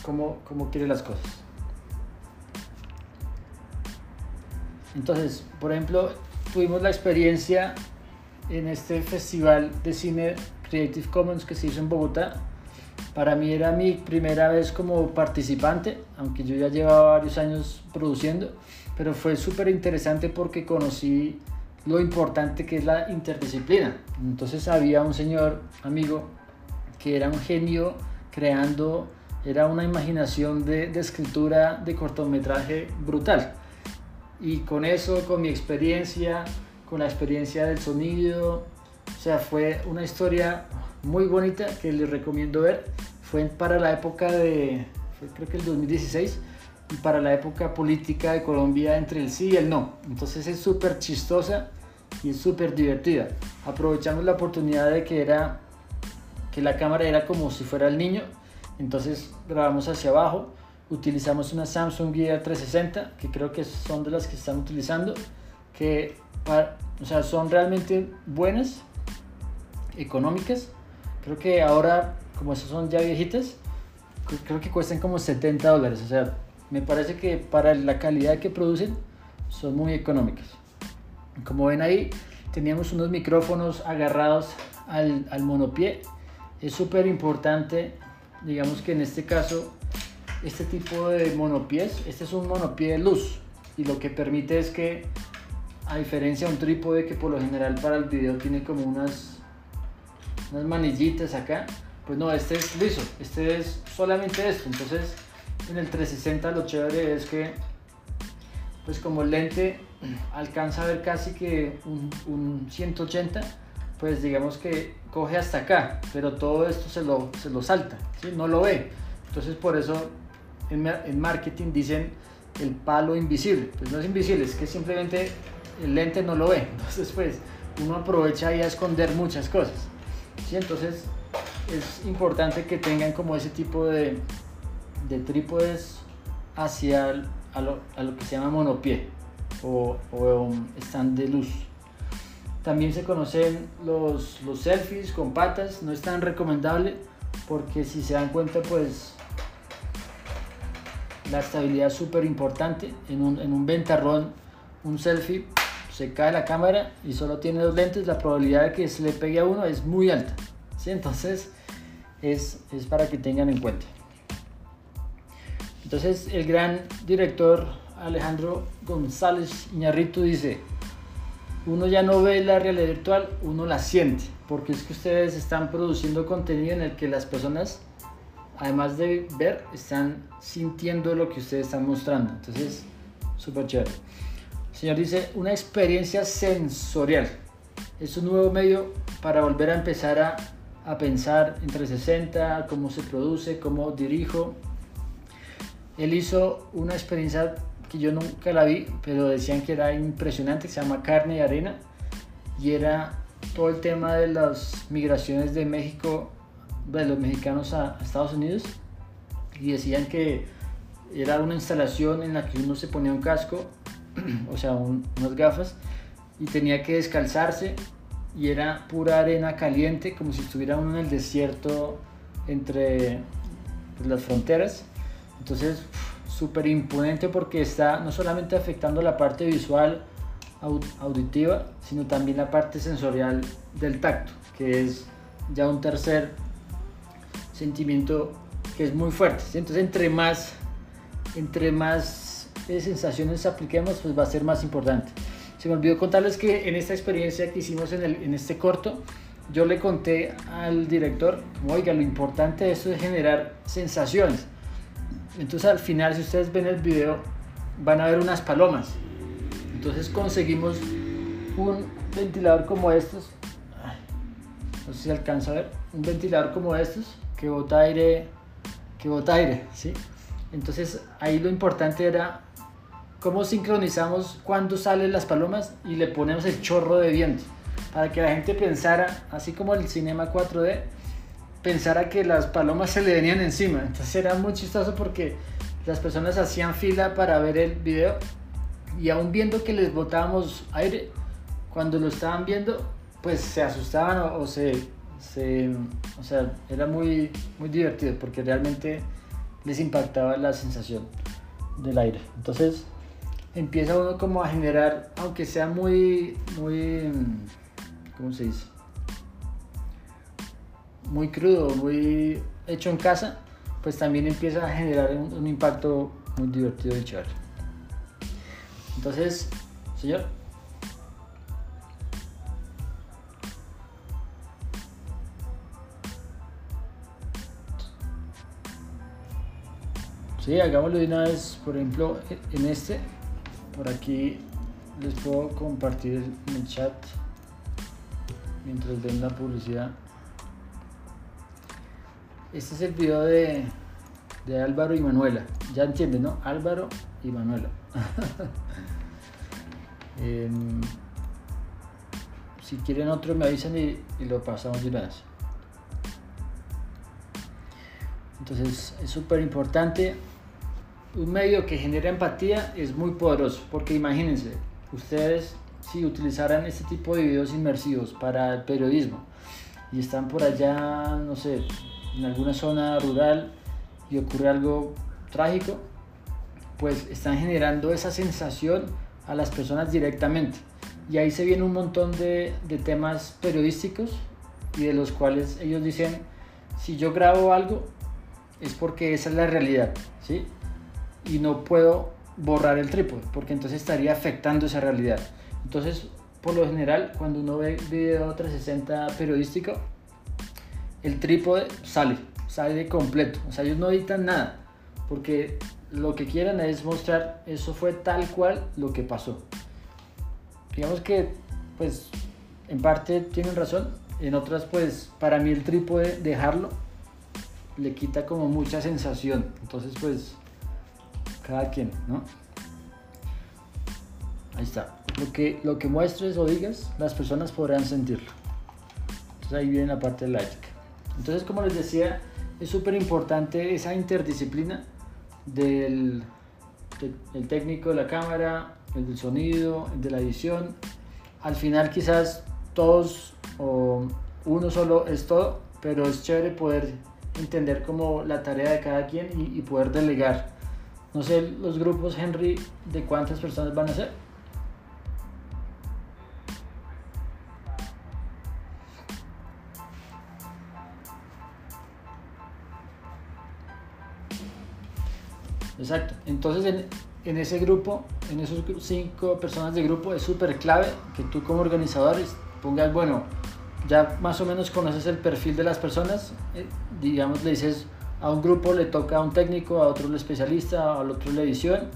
cómo, cómo quiere las cosas. Entonces, por ejemplo, tuvimos la experiencia en este festival de cine Creative Commons que se hizo en Bogotá. Para mí era mi primera vez como participante, aunque yo ya llevaba varios años produciendo, pero fue súper interesante porque conocí lo importante que es la interdisciplina. Entonces había un señor amigo que era un genio creando, era una imaginación de, de escritura de cortometraje brutal y con eso, con mi experiencia, con la experiencia del sonido, o sea, fue una historia muy bonita que les recomiendo ver. Fue para la época de, creo que el 2016, y para la época política de Colombia entre el sí y el no. Entonces es súper chistosa y es súper divertida. Aprovechamos la oportunidad de que era que la cámara era como si fuera el niño, entonces grabamos hacia abajo utilizamos una Samsung Gear 360, que creo que son de las que están utilizando, que o sea, son realmente buenas, económicas. Creo que ahora, como esas son ya viejitas, creo que cuestan como 70 dólares. O sea, me parece que para la calidad que producen son muy económicas. Como ven ahí, teníamos unos micrófonos agarrados al, al monopié. Es súper importante, digamos que en este caso, este tipo de monopiés. Este es un monopié de luz y lo que permite es que, a diferencia de un trípode que por lo general para el video tiene como unas, unas manillitas acá, pues no, este es liso, este es solamente esto. Entonces, en el 360 lo chévere es que, pues como el lente alcanza a ver casi que un, 180, pues digamos que coge hasta acá, pero todo esto se lo, se lo salta, no lo ve. Entonces por eso en, marketing dicen el palo invisible. Pues no es invisible, es que simplemente el lente no lo ve. [laughs] Entonces, pues uno aprovecha ahí a esconder muchas cosas. ¿sí? Entonces, es importante que tengan como ese tipo de, de trípodes hacia a lo, a lo, que se llama monopié o, o stand de luz. También se conocen los, los selfies con patas, no es tan recomendable porque si se dan cuenta pues la estabilidad es súper importante. En un, en un ventarrón, un selfie, se cae la cámara y solo tiene dos lentes, la probabilidad de que se le pegue a uno es muy alta. ¿sí? Entonces es, es para que tengan en cuenta. Entonces el gran director Alejandro González Iñarrito dice, uno ya no ve la realidad virtual, uno la siente, porque es que ustedes están produciendo contenido en el que las personas además de ver, están sintiendo lo que ustedes están mostrando. Entonces, súper chévere. El señor dice, una experiencia sensorial. Es un nuevo medio para volver a empezar a, a pensar en 360, cómo se produce, cómo dirijo. Él hizo una experiencia yo nunca la vi, pero decían que era impresionante, se llama Carne y Arena, y era todo el tema de las migraciones de México de los mexicanos a, Estados Unidos y decían que era una instalación en la que uno se ponía un casco, [clears throat] o sea, unas gafas, y tenía que descalzarse y era pura arena caliente, como si estuviera uno en el desierto entre pues, las fronteras. Entonces, súper imponente porque está no solamente afectando la parte visual, auditiva, sino también la parte sensorial del tacto, que es ya un tercer sentimiento que es muy fuerte. Entonces, entre más, entre más eh, sensaciones apliquemos, pues va a ser más importante. Se me olvidó contarles que en esta experiencia que hicimos en, el, en este corto, yo le conté al director, oiga, lo importante de esto es generar sensaciones. Entonces al final, si ustedes ven el video, van a ver unas palomas. Entonces conseguimos un ventilador como estos. no sé si alcanza a ver. Un ventilador como estos que bota aire, que bota aire, ¿sí? Entonces ahí lo importante era cómo sincronizamos cuando salen las palomas y le ponemos el chorro de viento para que la gente pensara, así como el cinema 4D, pensara que las palomas se le venían encima. Entonces era muy chistoso porque las personas hacían fila para ver el video y aún viendo que les botábamos aire, cuando lo estaban viendo, pues se asustaban o se o sea, era muy, muy divertido porque realmente les impactaba la sensación del aire. Entonces empieza uno como a generar, aunque sea muy, muy, ¿cómo se dice? Muy crudo, muy hecho en casa, pues también empieza a generar un, impacto muy divertido y chévere. Entonces, señor. Sí, hagámoslo de una vez, por ejemplo, en este, por aquí les puedo compartir en el chat mientras ven la publicidad. Este es el video de, de Álvaro y Manuela. Ya entienden, ¿no? Álvaro y Manuela. [laughs] Em, si quieren otro me avisan y, lo pasamos de vez. Entonces es súper importante un medio que genera empatía es muy poderoso, porque imagínense, ustedes si utilizaran este tipo de videos inmersivos para el periodismo y están por allá, no sé, en alguna zona rural y ocurre algo trágico, pues están generando esa sensación a las personas directamente. Y ahí se viene un montón de, de temas periodísticos y de los cuales ellos dicen, si yo grabo algo, es porque esa es la realidad, ¿sí? y no puedo borrar el trípode, porque entonces estaría afectando esa realidad. Entonces, por lo general, cuando uno ve video 360 periodístico, el trípode sale, sale completo. O sea, ellos no editan nada, porque lo que quieren es mostrar eso fue tal cual lo que pasó. Digamos que, pues, en parte tienen razón, en otras, pues, para mí el trípode, dejarlo, le quita como mucha sensación. Entonces, pues, cada quien, ¿no? Ahí está. Lo que, lo que muestres o digas, las personas podrán sentirlo. Entonces ahí viene la parte de la ética. Entonces, como les decía, es súper importante esa interdisciplina del, el técnico de la cámara, el del sonido, el de la edición. Al final quizás todos o uno solo es todo, pero es chévere poder entender como la tarea de cada quien y, y poder delegar. No sé, los grupos, Henry, de cuántas personas van a ser. Exacto. Entonces, en, ese grupo, en esos cinco personas de grupo, es súper clave que tú como organizador pongas, bueno, ya más o menos conoces el perfil de las personas, eh, digamos, le dices a un grupo le toca a un técnico, a otro el especialista, al otro la edición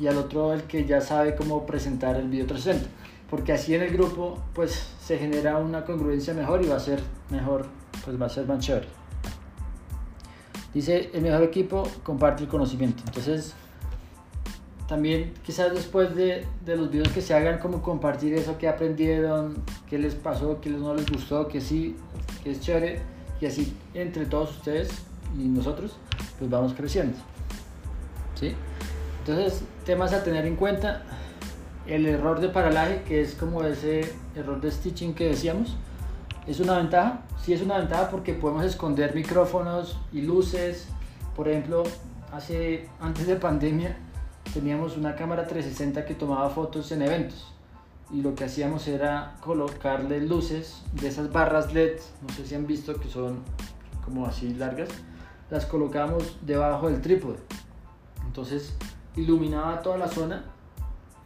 y al otro el que ya sabe cómo presentar el video 360. Porque así en el grupo pues se genera una congruencia mejor y va a ser mejor, pues va a ser más chévere. Dice, el mejor equipo comparte el conocimiento. Entonces, también quizás después de, de, los videos que se hagan, como compartir eso que aprendieron, qué les pasó, qué no les gustó, que sí, que es chévere. Y así entre todos ustedes y nosotros, pues vamos creciendo. ¿Sí? Entonces, temas a tener en cuenta. El error de paralaje, que es como ese error de stitching que decíamos, es una ventaja. Sí es una ventaja porque podemos esconder micrófonos y luces. Por ejemplo, hace, antes de pandemia teníamos una cámara 360 que tomaba fotos en eventos y lo que hacíamos era colocarle luces de esas barras LED, no sé si han visto que son como así largas, las colocamos debajo del trípode. Entonces iluminaba toda la zona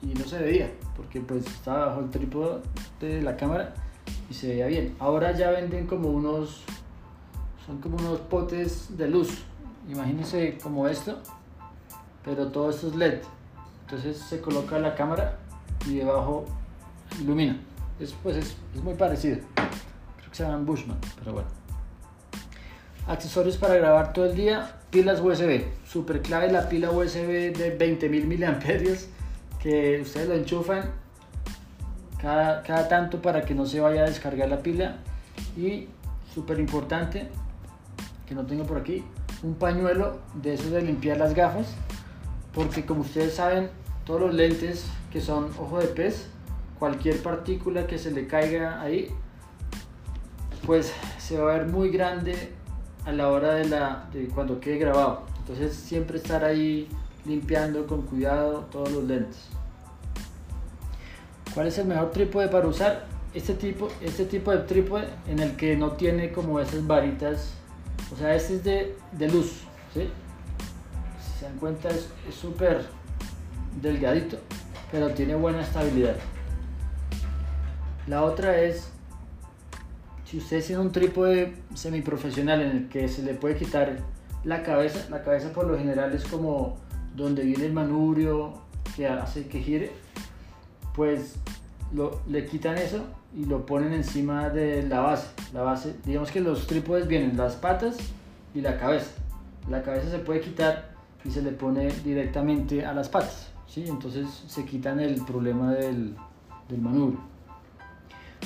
y no se veía porque pues estaba bajo el trípode de la cámara se veía bien. Ahora ya venden como unos, son como unos potes de luz. Imagínense como esto, pero todo esto es LED. Entonces se coloca la cámara y debajo ilumina. Es, pues es, es muy parecido. Creo que se llaman Bushman, pero bueno. Accesorios para grabar todo el día, pilas USB. Super clave la pila USB de 20.000 miliamperios que ustedes lo enchufan cada, cada tanto para que no se vaya a descargar la pila. Y súper importante, que no tengo por aquí, un pañuelo de esos de limpiar las gafas. Porque como ustedes saben, todos los lentes que son ojo de pez, cualquier partícula que se le caiga ahí, pues se va a ver muy grande a la hora de, la, de cuando quede grabado. Entonces siempre estar ahí limpiando con cuidado todos los lentes. ¿Cuál es el mejor trípode para usar? Este tipo, este tipo de trípode en el que no tiene como esas varitas, o sea, este es de, de luz, ¿sí? Si se dan cuenta es súper delgadito, pero tiene buena estabilidad. La otra es si usted tiene un trípode semiprofesional en el que se le puede quitar la cabeza, la cabeza por lo general es como donde viene el manubrio que hace que gire, pues le quitan eso y lo ponen encima de la base. La base, digamos que los trípodes vienen las patas y la cabeza. La cabeza se puede quitar y se le pone directamente a las patas, ¿sí? Entonces se quitan el problema del, del manubrio.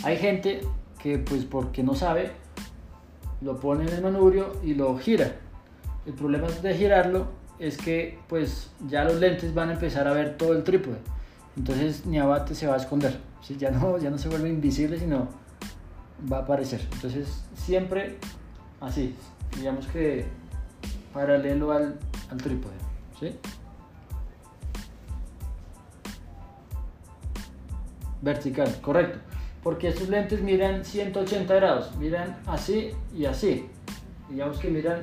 Hay gente que pues porque no sabe, lo pone en el manubrio y lo gira. El problema de girarlo es que pues ya los lentes van a empezar a ver todo el trípode. Entonces ni abate se va a esconder. ¿sí? Ya, no, ya no se vuelve invisible, sino va a aparecer. Entonces siempre así, digamos que paralelo al, al trípode. ¿sí? Vertical, correcto porque estos lentes miran 180 grados, miran así y así. Digamos que miran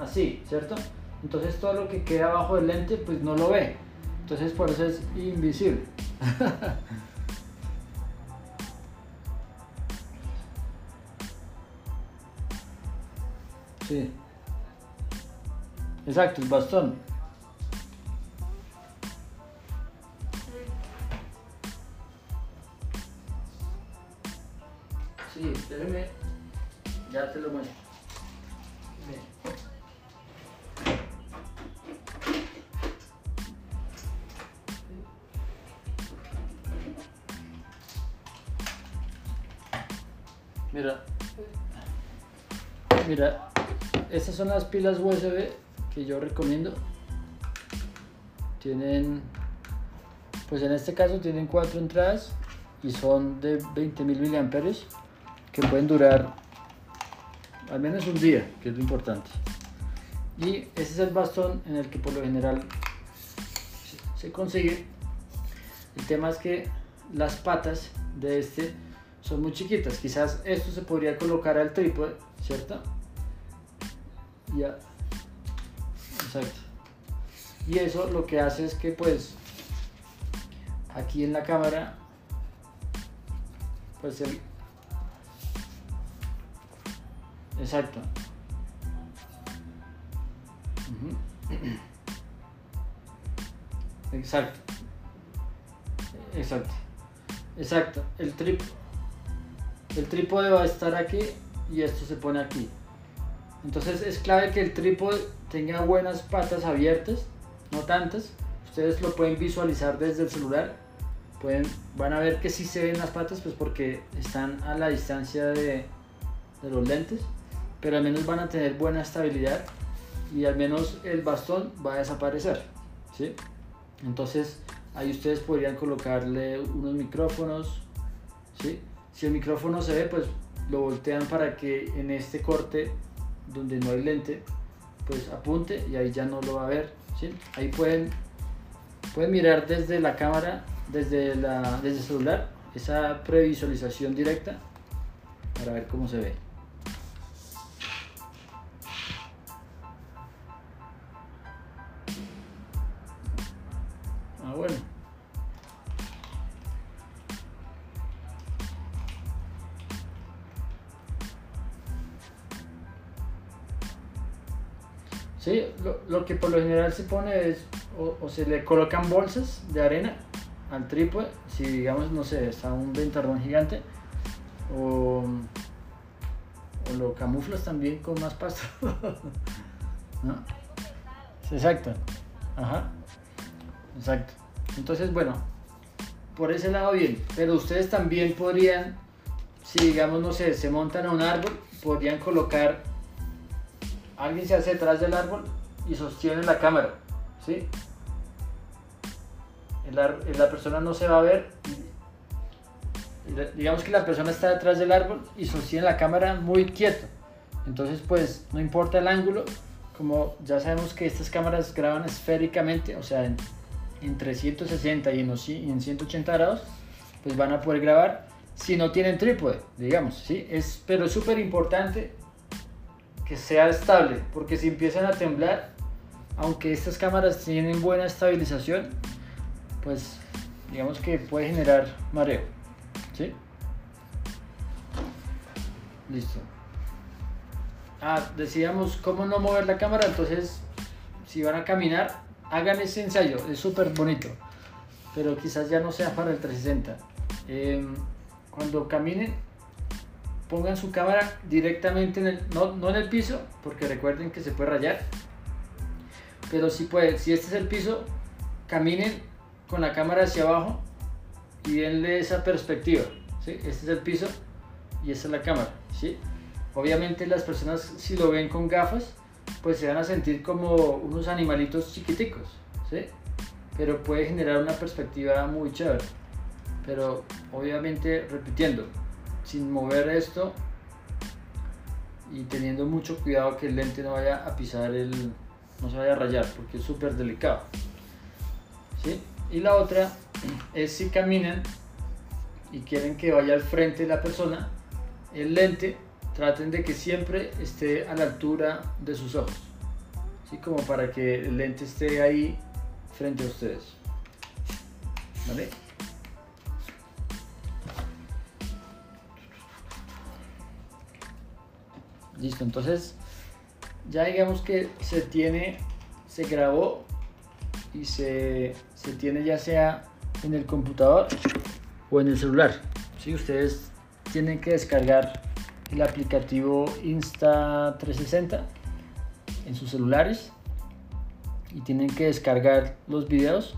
así, ¿cierto? Entonces todo lo que queda abajo del lente pues no lo ve. Entonces por eso es invisible. sí. Exacto, el bastón. Sí, espérame. Ya te lo muestro. Mira. estas son las pilas USB que yo recomiendo. Tienen, pues en este caso tienen cuatro entradas y son de 20.000 miliamperios que pueden durar al menos un día, que es lo importante. Y ese es el bastón en el que por lo general se consigue. El tema es que las patas de este son muy chiquitas. Quizás esto se podría colocar al trípode, ¿cierto? Ya. Exacto. Y eso lo que hace es que pues aquí en la cámara pues el exacto exacto exacto exacto el trip el trípode va a estar aquí y esto se pone aquí entonces es clave que el trípode tenga buenas patas abiertas no tantas ustedes lo pueden visualizar desde el celular pueden van a ver que sí se ven las patas pues porque están a la distancia de, los lentes pero al menos van a tener buena estabilidad y al menos el bastón va a desaparecer ¿sí? entonces ahí ustedes podrían colocarle unos micrófonos ¿sí? Si el micrófono se ve pues lo voltean para que en este corte donde no hay lente pues apunte y ahí ya no lo va a ver ¿sí? ahí pueden pueden mirar desde la cámara desde, la, desde el celular esa previsualización directa para ver cómo se ve lo, que por lo general se pone es, o, se le colocan bolsas de arena al trípode, si digamos, no sé, está un ventarrón gigante, o, o lo camuflas también con más pasto. [laughs] ¿No? exacto. Ajá. Exacto. Entonces, bueno, por ese lado bien, pero ustedes también podrían, si digamos, no sé, se montan a un árbol, podrían colocar alguien se hace detrás del árbol y sostiene la cámara, ¿sí? La, persona no se va a ver. Digamos que la persona está detrás del árbol y sostiene la cámara muy quieto. Entonces, pues, no importa el ángulo, como ya sabemos que estas cámaras graban esféricamente, o sea, en, 360 y en, en 180 grados, pues van a poder grabar si no tienen trípode, digamos, ¿sí? Es, pero es súper importante que sea estable, porque si empiezan a temblar, aunque estas cámaras tienen buena estabilización, pues digamos que puede generar mareo. ¿Sí? Listo. Ah, decíamos cómo no mover la cámara, entonces si van a caminar, hagan ese ensayo, es súper bonito, pero quizás ya no sea para el 360. Em, cuando caminen, pongan su cámara directamente en el, no, no en el piso, porque recuerden que se puede rayar, pero si puede, si este es el piso, caminen con la cámara hacia abajo y denle esa perspectiva, ¿sí? Este es el piso y esta es la cámara, ¿sí? Obviamente las personas si lo ven con gafas, pues se van a sentir como unos animalitos chiquiticos, ¿sí? Pero puede generar una perspectiva muy chévere. Pero obviamente repitiendo, sin mover esto y teniendo mucho cuidado que el lente no vaya a pisar el, no se vaya a rayar porque es súper delicado. ¿sí? Y la otra [clears throat] es si caminan y quieren que vaya al frente la persona, el lente traten de que siempre esté a la altura de sus ojos, ¿sí? como para que el lente esté ahí frente a ustedes. ¿Vale? Listo, entonces ya digamos que se tiene, se grabó y se, tiene ya sea en el computador o en el celular. si Ustedes tienen que descargar el aplicativo Insta360 en sus celulares y tienen que descargar los videos.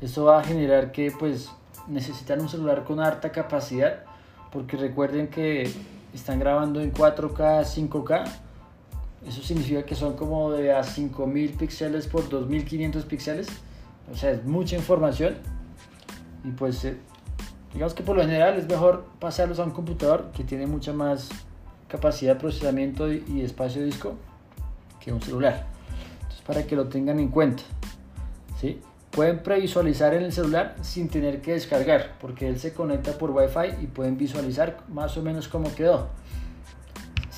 Esto va a generar que pues necesitan un celular con harta capacidad porque recuerden que están grabando en 4K, 5K Eso significa que son como de a 5000 píxeles por 2500 píxeles. O sea, es mucha información. Y pues, eh, digamos que por lo general es mejor pasarlos a un computador que tiene mucha más capacidad de procesamiento y espacio de disco que un celular. Entonces, para que lo tengan en cuenta. ¿sí? Pueden previsualizar en el celular sin tener que descargar, porque él se conecta por Wi-Fi y pueden visualizar más o menos cómo quedó.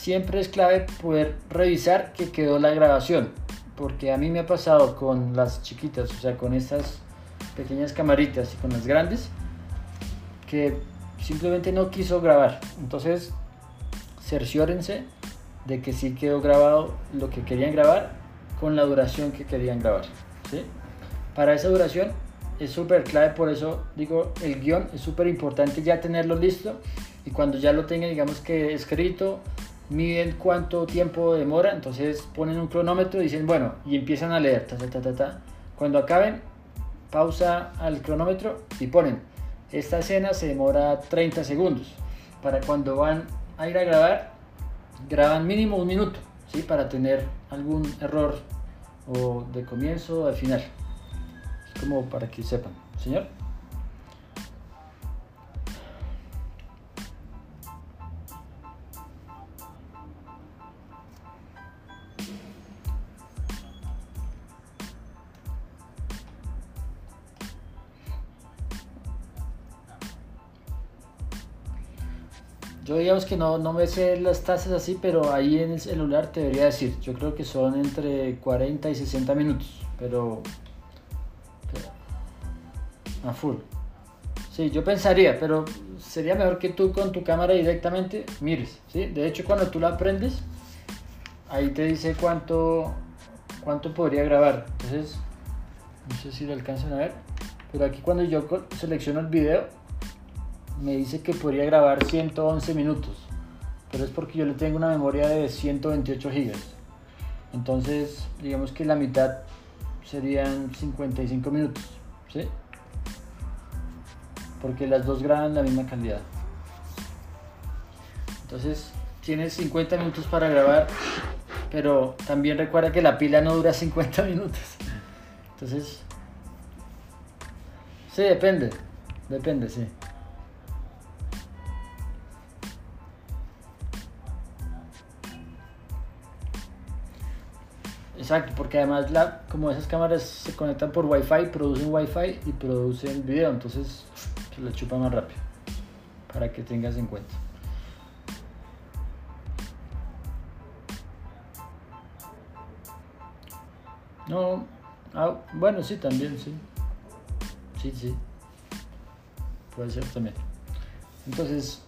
Siempre es clave poder revisar que quedó la grabación, porque a mí me ha pasado con las chiquitas, o sea, con estas pequeñas camaritas y con las grandes, que simplemente no quiso grabar. Entonces, cerciórense de que sí quedó grabado lo que querían grabar con la duración que querían grabar. ¿sí? Para esa duración es súper clave, por eso digo, el guion es súper importante ya tenerlo listo y cuando ya lo tengan, digamos que escrito, miden cuánto tiempo demora, entonces ponen un cronómetro y dicen, bueno, y empiezan a leer, ta, ta, ta, ta, Cuando acaben, pausa al cronómetro y ponen, esta escena se demora 30 segundos. Para cuando van a ir a grabar, graban mínimo un minuto, ¿sí? Para tener algún error o de comienzo o de final. Es como para que sepan. Señor. Digamos que no, no me sé las tasas así, pero ahí en el celular te debería decir. Yo creo que son entre 40 y 60 minutos, pero... a full. Sí, yo pensaría, pero sería mejor que tú con tu cámara directamente mires, ¿sí? De hecho, cuando tú la prendes, ahí te dice cuánto, cuánto podría grabar. Entonces, no sé si lo alcanzan a ver, pero aquí cuando yo selecciono el video, me dice que podría grabar 111 minutos, pero es porque yo le tengo una memoria de 128 gigas. Entonces, digamos que la mitad serían 55 minutos, ¿sí? Porque las dos graban la misma calidad. Entonces, tienes 50 minutos para grabar, pero también recuerda que la pila no dura 50 minutos. Entonces, sí, depende, depende, sí. Exacto, porque además la, como esas cámaras se conectan por Wi-Fi, producen Wi-Fi y producen video, entonces se lo chupa más rápido, para que tengas en cuenta. No, ah, bueno, sí, también, sí. Sí, sí. Puede ser también. Entonces,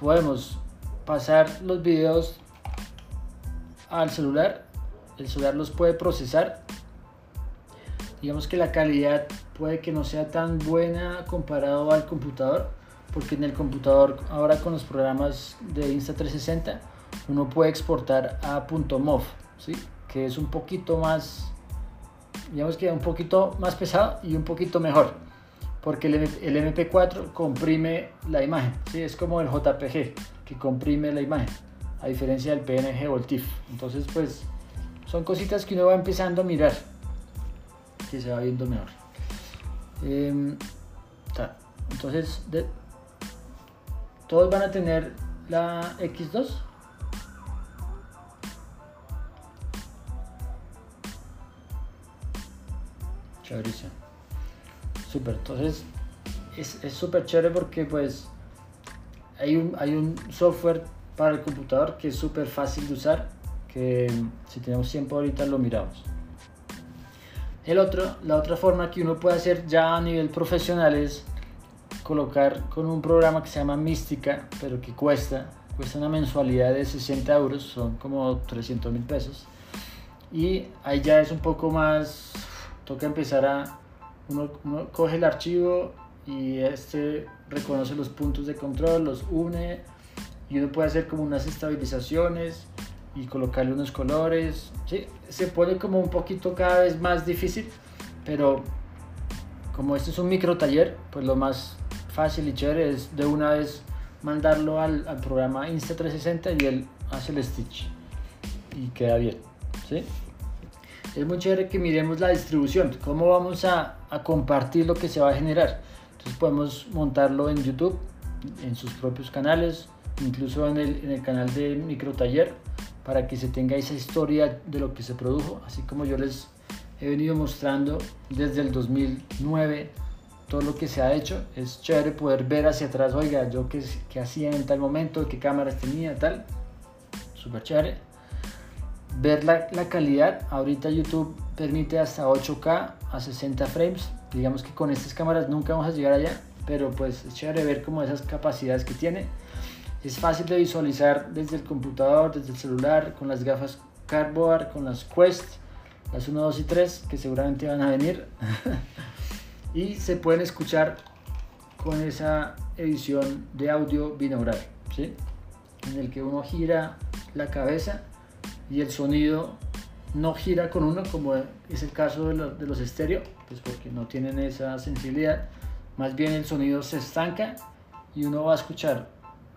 podemos pasar los videos al celular el celular los puede procesar. Digamos que la calidad puede que no sea tan buena comparado al computador, porque en el computador ahora con los programas de Insta360 uno puede exportar a .mov, ¿sí? que es un poquito más, digamos que un poquito más pesado y un poquito mejor, porque el, MP4 comprime la imagen, ¿sí? es como el JPG que comprime la imagen, a diferencia del PNG o el. Entonces, pues son cositas que uno va empezando a mirar, que se va viendo mejor. Em, entonces, todos van a tener la X2. Chéverísimo. Súper, entonces es súper chévere porque pues hay un, hay un software para el computador que es súper fácil de usar que si tenemos tiempo ahorita lo miramos. El otro, la otra forma que uno puede hacer ya a nivel profesional es colocar con un programa que se llama Mística, pero que cuesta, cuesta una mensualidad de 60 euros, son como 300 mil pesos. Y ahí ya es un poco más, toca empezar a, uno, uno coge el archivo y este reconoce los puntos de control, los une y uno puede hacer como unas estabilizaciones y colocarle unos colores. ¿sí? Se pone como un poquito cada vez más difícil, pero como este es un micro taller, pues lo más fácil y chévere es de una vez mandarlo al, al programa Insta360 y él hace el stitch. y queda bien. ¿sí? Es muy chévere que miremos la distribución, cómo vamos a, a compartir lo que se va a generar. Entonces podemos montarlo en YouTube, en sus propios canales, incluso en el, en el canal de Microtaller, para que se tenga esa historia de lo que se produjo, así como yo les he venido mostrando desde el 2009 todo lo que se ha hecho. Es chévere poder ver hacia atrás, oiga, yo qué, qué hacía en tal momento, qué cámaras tenía, tal. Súper chévere. Ver la, la, calidad. Ahorita YouTube permite hasta 8K a 60 frames. Digamos que con estas cámaras nunca vamos a llegar allá, pero pues es chévere ver como esas capacidades que tiene. Es fácil de visualizar desde el computador, desde el celular, con las gafas Cardboard, con las Quest, las 1, 2 y 3, que seguramente van a venir. [laughs] y se pueden escuchar con esa edición de audio binaural, ¿sí? en el que uno gira la cabeza y el sonido no gira con uno como es el caso de, los, de los estéreo, pues porque no tienen esa sensibilidad, más bien el sonido se estanca y uno va a escuchar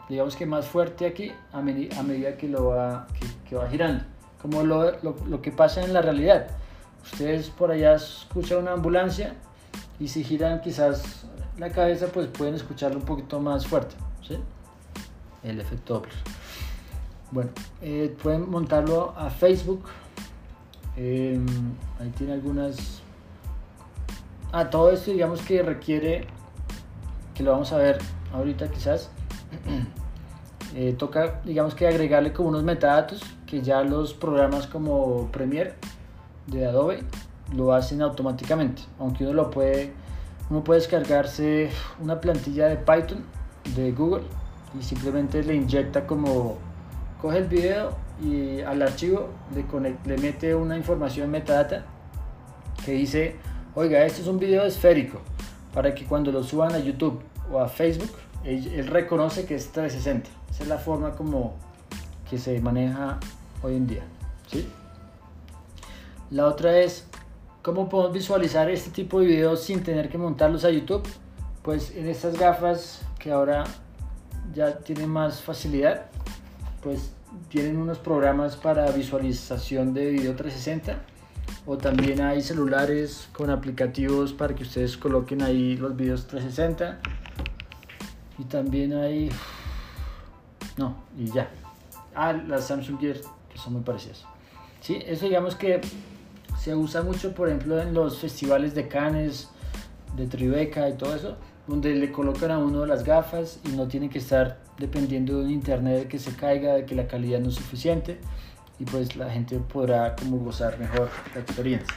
digamos que más fuerte aquí a, a medida que lo va, que, va girando, como lo, lo, lo, que pasa en la realidad. Ustedes por allá escuchan una ambulancia y si giran quizás la cabeza pues pueden escucharlo un poquito más fuerte. El efecto Doppler. Bueno, eh, pueden montarlo a Facebook. Eh, ahí tiene algunas... Ah, todo esto digamos que requiere, que lo vamos a ver ahorita quizás, eh, toca, digamos que agregarle como unos metadatos que ya los programas como Premiere de Adobe lo hacen automáticamente, aunque uno lo puede, uno puede descargarse una plantilla de Python de Google y simplemente le inyecta como coge el video y al archivo le, le mete una información metadata que dice, oiga, este es un video esférico para que cuando lo suban a YouTube o a Facebook él, reconoce que es 360. Esa es la forma como que se maneja hoy en día. ¿sí? La otra es, ¿cómo podemos visualizar este tipo de videos sin tener que montarlos a YouTube? Pues en estas gafas que ahora ya tienen más facilidad, pues tienen unos programas para visualización de video 360 o también hay celulares con aplicativos para que ustedes coloquen ahí los videos 360 y también hay. No, y ya. Ah, las Samsung Gear, que son muy parecidas. Sí, eso digamos que se usa mucho, por ejemplo, en los festivales de Cannes, de Tribeca y todo eso, donde le colocan a uno las gafas y no tiene que estar dependiendo de un internet que se caiga, de que la calidad no es suficiente y pues la gente podrá como gozar mejor la experiencia.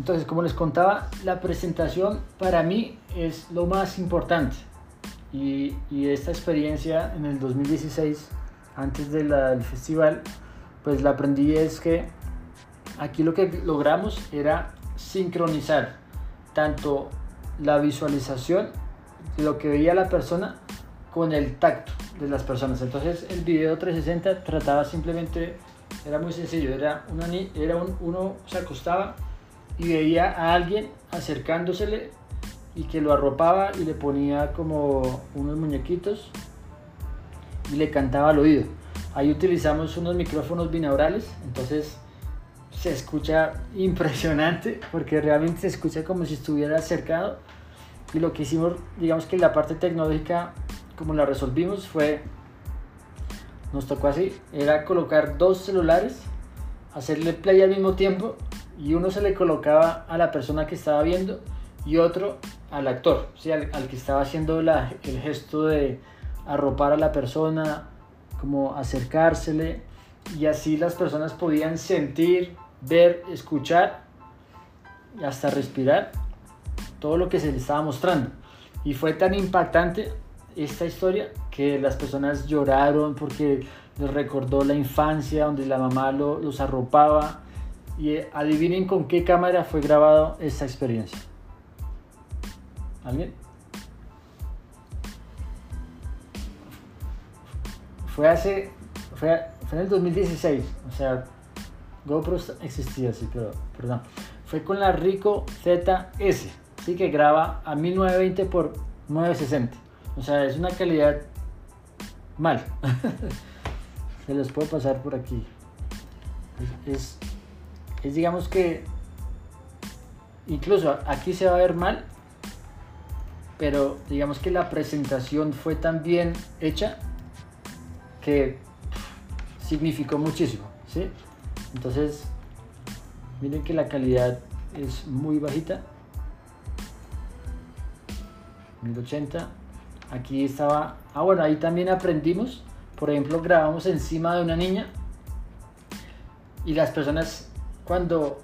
Entonces, como les contaba, la presentación para mí es lo más importante. Y, y esta experiencia en el 2016, antes de la, del festival, pues la aprendí es que aquí lo que logramos era sincronizar tanto la visualización de lo que veía la persona con el tacto de las personas. Entonces el video 360 trataba simplemente, era muy sencillo, era, una, era un, uno se acostaba y veía a alguien acercándosele y que lo arropaba y le ponía como unos muñequitos y le cantaba al oído. Ahí utilizamos unos micrófonos binaurales, entonces se escucha [laughs] impresionante porque realmente se escucha como si estuviera acercado. Y lo que hicimos, digamos que la parte tecnológica, como la resolvimos, fue, nos tocó así, era colocar dos celulares, hacerle play al mismo tiempo y uno se le colocaba a la persona que estaba viendo y otro al actor, ¿sí? al, que estaba haciendo la, el gesto de arropar a la persona, como acercársele y así las personas podían sentir, ver, escuchar y hasta respirar todo lo que se les estaba mostrando. Y fue tan impactante esta historia que las personas lloraron porque les recordó la infancia donde la mamá lo, los arropaba y eh, adivinen con qué cámara fue grabado esta experiencia. ¿Alguien? Fue hace. Fue, fue, en el 2016. O sea, GoPro existía, sí, pero. Perdón. Fue con la Rico ZS. Sí, que graba a 1920 por 960. O sea, es una calidad mal. [laughs] se los puedo pasar por aquí. Es, digamos que incluso aquí se va a ver mal, pero digamos que la presentación fue tan bien hecha que significó muchísimo, ¿sí? Entonces, miren que la calidad es muy bajita. 1080. Aquí estaba... Ah, bueno, ahí también aprendimos. Por ejemplo, grabamos encima de una niña. Y las personas cuando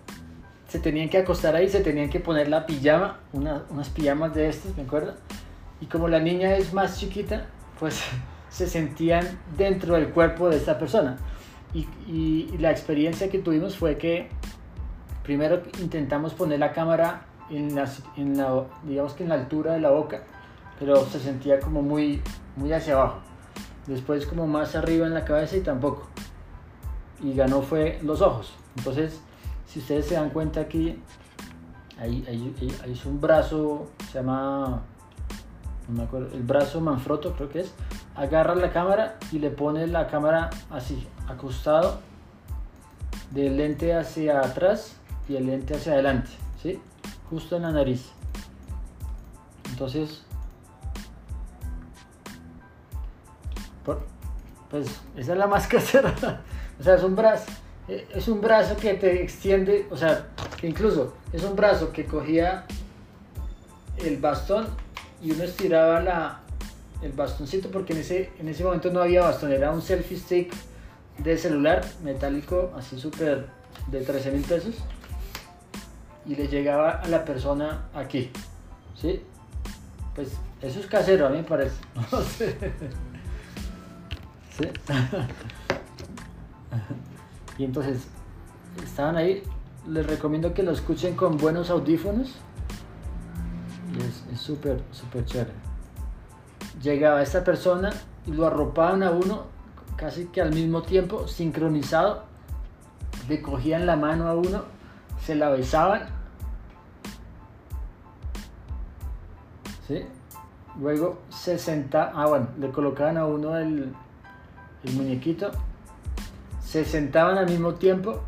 se tenían que acostar ahí, se tenían que poner la pijama, unas pijamas de estas, ¿me acuerdo? Y como la niña es más chiquita, pues [laughs] se sentían dentro del cuerpo de esta persona. Y, y, la experiencia que tuvimos fue que primero intentamos poner la cámara en la, en la, digamos que en la altura de la boca, pero se sentía como muy, muy hacia abajo. Después como más arriba en la cabeza y tampoco. Y ganó fue los ojos. Entonces, si ustedes se dan cuenta aquí, ahí es un brazo, se llama, el brazo Manfrotto creo que es. Agarra la cámara y le pone la cámara así, acostado, del lente hacia atrás y el lente hacia adelante, ¿sí? Justo en la nariz. Entonces, pues esa es la [laughs] más casera. o sea, es un brazo, es un brazo que te extiende, o sea, que incluso es un brazo que cogía el bastón y uno estiraba la, el bastoncito porque en ese, en ese momento no había bastón, era un selfie stick de celular metálico así súper de 13 mil pesos y le llegaba a la persona aquí, ¿sí? Pues eso es casero, a mí me parece. [laughs] ¿Sí? [laughs] y entonces, estaban ahí, les recomiendo que lo escuchen con buenos audífonos. Es súper, súper chévere. Llegaba esta persona y lo arropaban a uno casi que al mismo tiempo, sincronizado. Le cogían la mano a uno, se la besaban ¿sí? Luego se senta, ah bueno, le colocaban a uno el muñequito, se sentaban al mismo tiempo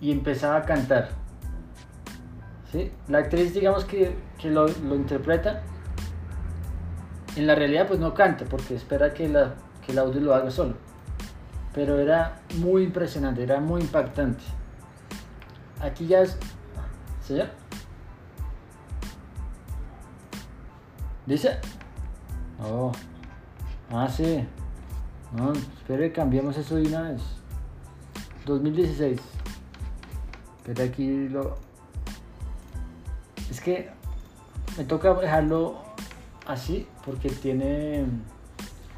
y empezaba a cantar. ¿Sí? La actriz, digamos que, que lo, interpreta, en la realidad pues no canta porque espera que, la, que el audio lo haga solo. Pero era muy impresionante, era muy impactante. Aquí ya es ¿Señor? ¿Dice? Oh. Ah, sí. No, espero que cambiemos eso de una vez. 2016. Pero aquí lo... Es que me toca dejarlo así porque tiene...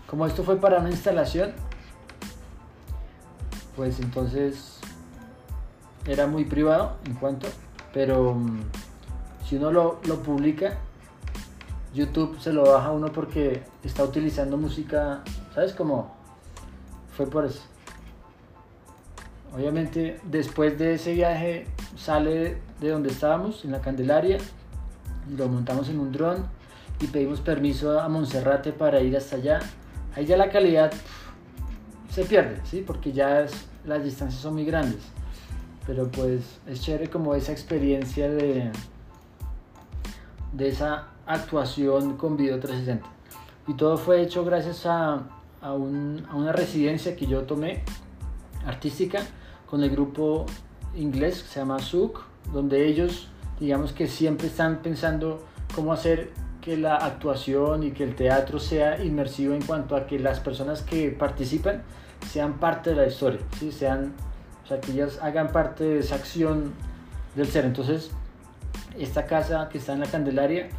Como esto fue para una instalación, pues entonces era muy privado en cuanto pero mm, si uno lo, publica, YouTube se lo baja uno porque está utilizando música, ¿sabes cómo? Fue por eso. Obviamente después de ese viaje sale de donde estábamos, en la Candelaria, lo montamos en un dron y pedimos permiso a Monserrate para ir hasta allá. Ahí ya la calidad se pierde, ¿sí? Porque ya las distancias son muy grandes pero pues es chévere como esa experiencia de, de esa actuación con Video 360. Y todo fue hecho gracias a, a, una residencia que yo tomé artística con el grupo inglés que se llama SUC, donde ellos digamos que siempre están pensando cómo hacer que la actuación y que el teatro sea inmersivo en cuanto a que las personas que participan sean parte de la historia, ¿sí? sean o sea, que ellas hagan parte de esa acción del ser. Entonces, esta casa que está en la Candelaria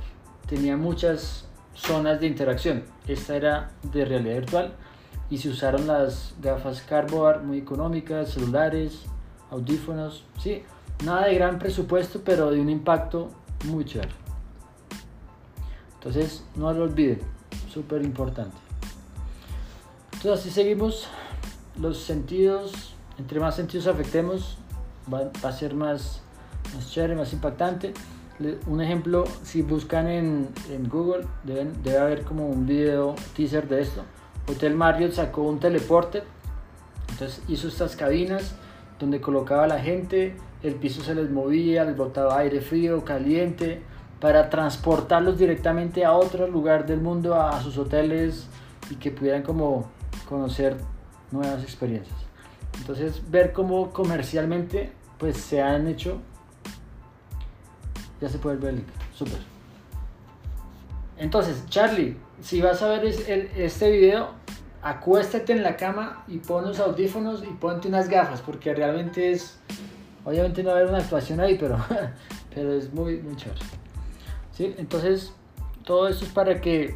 tenía muchas zonas de interacción. Esta era de realidad virtual y se usaron las gafas Cardboard muy económicas, celulares, audífonos, sí, nada de gran presupuesto, pero de un impacto muy chévere. Entonces, no lo olviden, súper importante. Entonces, así seguimos los sentidos entre más sentidos afectemos, va, a ser más, más chévere, más impactante. Un ejemplo, si buscan en, Google, deben, debe haber como un video teaser de esto. Hotel Marriott sacó un teleporte, entonces hizo estas cabinas donde colocaba a la gente, el piso se les movía, les botaba aire frío, caliente, para transportarlos directamente a otro lugar del mundo, a, sus hoteles y que pudieran como conocer nuevas experiencias. Entonces ver cómo comercialmente pues se han hecho ya se puede ver el link. Súper. Entonces, Charlie, si vas a ver este video, acuéstate en la cama y pon los audífonos y ponte unas gafas, porque realmente es. Obviamente no va a haber una actuación ahí, pero, [laughs] pero es muy, muy chévere. ¿Sí? Entonces, todo esto es para que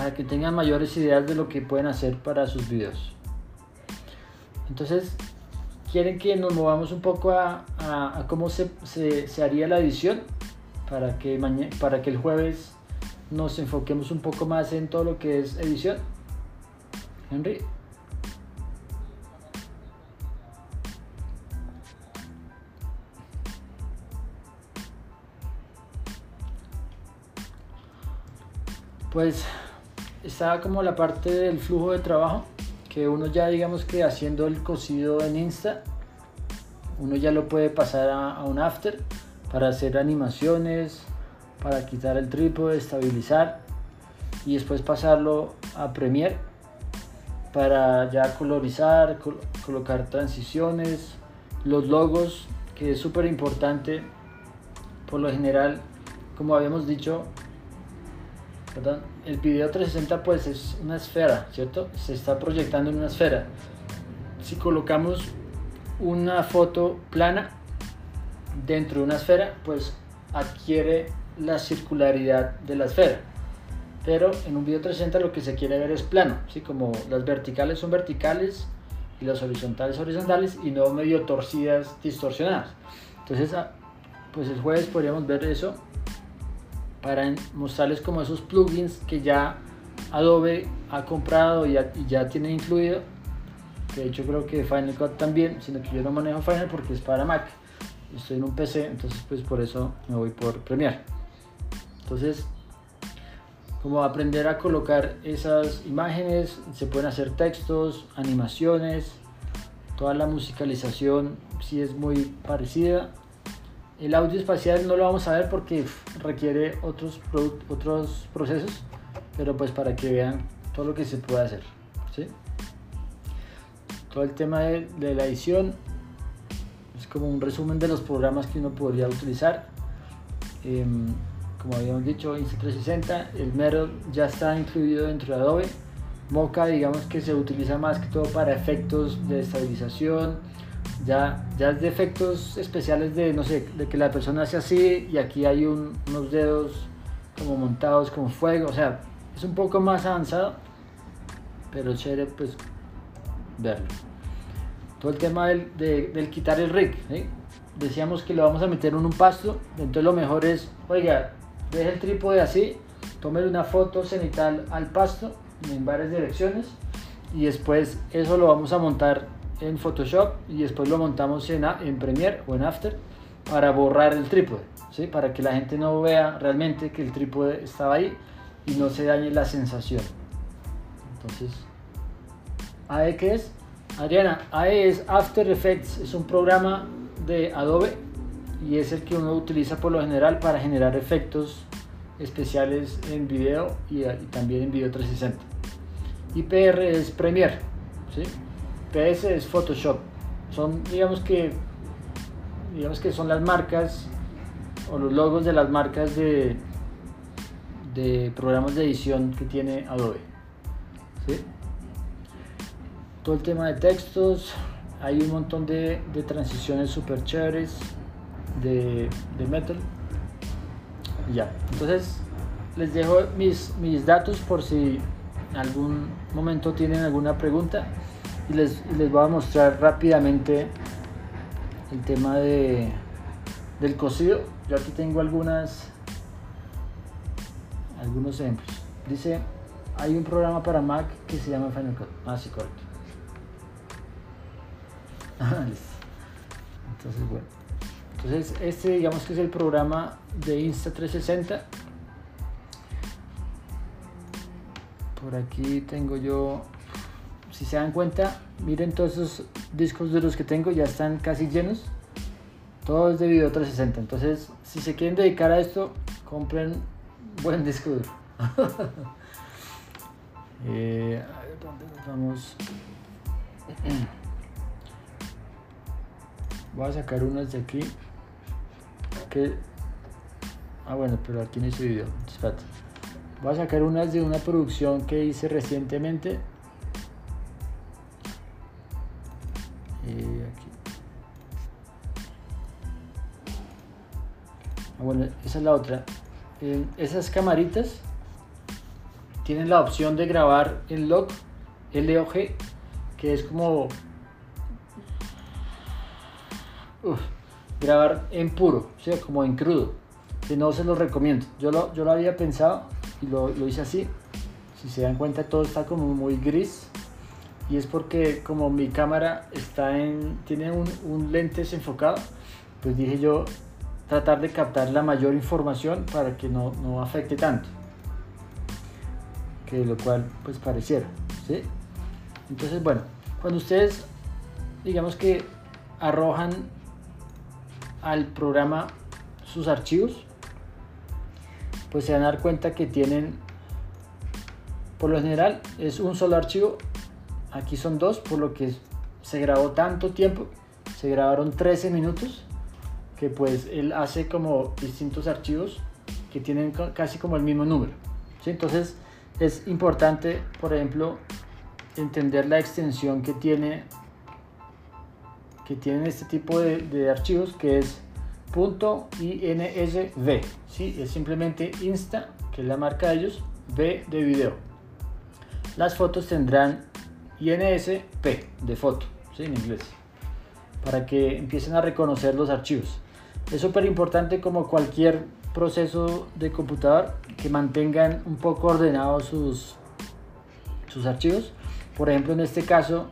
para que tengan mayores ideas de lo que pueden hacer para sus videos. Entonces, quieren que nos movamos un poco a, cómo se, haría la edición para que, para que el jueves nos enfoquemos un poco más en todo lo que es edición. Henry. Pues está como la parte del flujo de trabajo que uno ya digamos que haciendo el cosido en Insta, uno ya lo puede pasar a, un after para hacer animaciones, para quitar el trípode, estabilizar y después pasarlo a Premiere para ya colorizar, colocar transiciones, los logos, que es súper importante. Por lo general, como habíamos dicho, el video 360 pues es una esfera, ¿cierto? Se está proyectando en una esfera. Si colocamos una foto plana dentro de una esfera, pues adquiere la circularidad de la esfera. Pero en un video 360 lo que se quiere ver es plano, ¿sí? Como las verticales son verticales y las horizontales horizontales y no medio torcidas, distorsionadas. Entonces, ah, pues el jueves podríamos ver eso para mostrarles como esos plugins que ya Adobe ha comprado y ya, tiene incluido. De hecho creo que Final Cut también, sino que yo no manejo Final porque es para Mac. Estoy en un PC, entonces pues por eso me voy por Premiere. Entonces, como aprender a colocar esas imágenes, se pueden hacer textos, animaciones, toda la musicalización si es muy parecida el audio espacial no lo vamos a ver porque requiere otros, otros procesos, pero pues para que vean todo lo que se puede hacer. ¿sí? Todo el tema de, la edición es como un resumen de los programas que uno podría utilizar. Em, como habíamos dicho, Insta360, el Metal ya está incluido dentro de Adobe. Mocha, digamos que se utiliza más que todo para efectos de estabilización, ya, ya es de efectos especiales de, no sé, de que la persona hace así y aquí hay unos dedos como montados con fuego, o sea, es un poco más avanzado, pero chévere pues verlo. Todo el tema del, del quitar el rig, decíamos que lo vamos a meter en un pasto, entonces lo mejor es, oiga, deje el trípode así, tome una foto cenital al pasto en varias direcciones y después eso lo vamos a montar en Photoshop y después lo montamos en, en Premiere o en After para borrar el trípode, ¿sí? para que la gente no vea realmente que el trípode estaba ahí y no se dañe la sensación. Entonces, ¿AE qué es? Adriana, AE es After Effects, es un programa de Adobe y es el que uno utiliza por lo general para generar efectos especiales en video y, y también en video 360. IPR es Premiere, ¿sí? PS es Photoshop. Son, digamos que, digamos que son las marcas o los logos de las marcas de, de programas de edición que tiene Adobe. Todo el tema de textos, hay un montón de, transiciones super chéveres de, de Metal. ya, entonces les dejo mis, mis datos por si en algún momento tienen alguna pregunta y les, les voy a mostrar rápidamente el tema de, del cocido. Yo aquí tengo algunas algunos ejemplos. Dice, hay un programa para Mac que se llama Final Cut. [laughs] Ah, sí, correcto. Entonces, bueno. Entonces este digamos que es el programa de Insta360. Por aquí tengo yo, si se dan cuenta, miren todos esos discos de los que tengo ya están casi llenos. Todo es de Video 360. Entonces si se quieren dedicar a esto, compren buen disco duro. [laughs] eh, a ver, ¿dónde nos vamos? [clears throat] Voy a sacar unas de aquí. Que... Ah, bueno, pero aquí no hice video. Espérate. Voy a sacar unas de una producción que hice recientemente. Eh, aquí. Ah, bueno, esa es la otra. Esas camaritas tienen la opción de grabar en log, LOG, que es como grabar en puro, o sea, como en crudo, que no se lo recomiendo. Yo lo, yo lo había pensado y lo, lo hice así. Si se dan cuenta, todo está como muy gris y es porque como mi cámara está en tiene un, un, lente desenfocado pues dije yo tratar de captar la mayor información para que no, no afecte tanto que lo cual pues pareciera ¿sí? entonces bueno cuando ustedes digamos que arrojan al programa sus archivos pues se van a dar cuenta que tienen por lo general es un solo archivo aquí son dos, por lo que se grabó tanto tiempo, se grabaron 13 minutos, que pues él hace como distintos archivos que tienen casi como el mismo número. Entonces es importante, por ejemplo, entender la extensión que tiene que tienen este tipo de, de archivos que es .insv ¿sí? es simplemente insta que es la marca de ellos v de video las fotos tendrán INSP de foto, ¿sí? en inglés, para que empiecen a reconocer los archivos. Es súper importante como cualquier proceso de computador que mantengan un poco ordenados sus, sus archivos. Por ejemplo, en este caso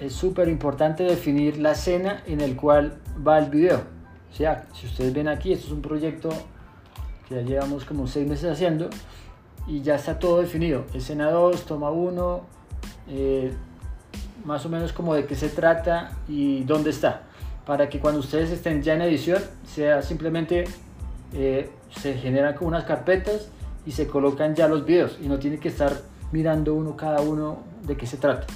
es súper importante definir la escena en el cual va el video. O sea, si ustedes ven aquí, esto es un proyecto que ya llevamos como seis meses haciendo y ya está todo definido. Escena 2, toma 1, eh, más o menos como de qué se trata y dónde está, para que cuando ustedes estén ya en edición sea simplemente eh, se generan como unas carpetas y se colocan ya los videos y no tiene que estar mirando uno cada uno de qué se trata.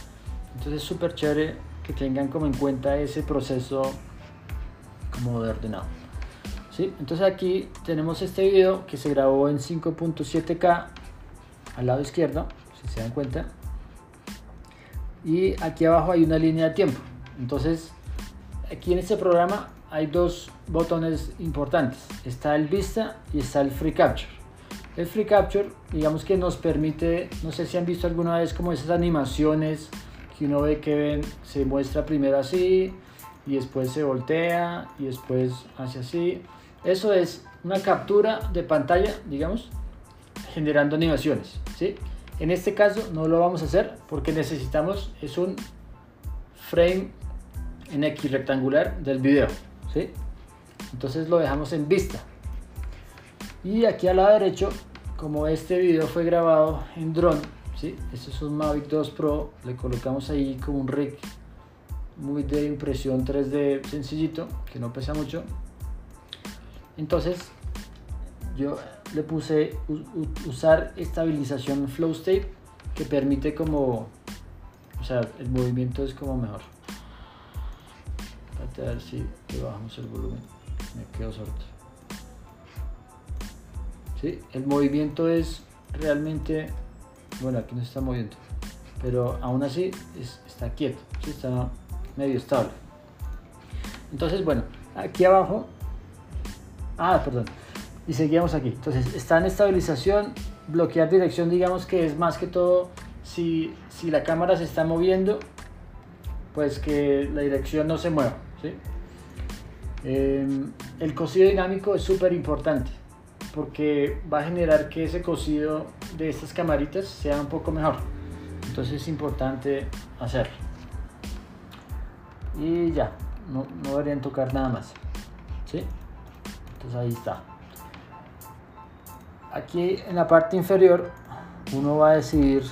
Entonces es súper chévere que tengan como en cuenta ese proceso como de ordenado. ¿Sí? Entonces aquí tenemos este video que se grabó en 5.7K al lado izquierdo, si se dan cuenta y aquí abajo hay una línea de tiempo. Entonces, aquí en este programa hay dos botones importantes. Está el Vista y está el Free Capture. El Free Capture, digamos que nos permite, no sé si han visto alguna vez como esas animaciones que uno ve que se muestra primero así y después se voltea y después hace así. Eso es una captura de pantalla, digamos, generando animaciones, ¿sí? En este caso no lo vamos a hacer porque necesitamos es un frame en X rectangular del video. ¿sí? Entonces lo dejamos en vista. Y aquí al lado derecho, como este video fue grabado en drone, ¿sí? este es un Mavic 2 Pro, le colocamos ahí como un rig muy de impresión 3D sencillito, que no pesa mucho. Entonces yo le puse usar estabilización flow state que permite como o sea el movimiento es como mejor a ver si bajamos el volumen me quedo sordo ¿Sí? el movimiento es realmente bueno aquí no se está moviendo pero aún así está quieto ¿sí? está medio estable entonces bueno aquí abajo ah perdón y seguimos aquí. Entonces está en estabilización, bloquear dirección digamos que es más que todo si, si la cámara se está moviendo, pues que la dirección no se mueva. Em, el cosido dinámico es súper importante porque va a generar que ese cosido de estas camaritas sea un poco mejor. Entonces es importante hacerlo. Y ya, no, no deberían tocar nada más. ¿sí? Entonces ahí está. Aquí en la parte inferior uno va a decidir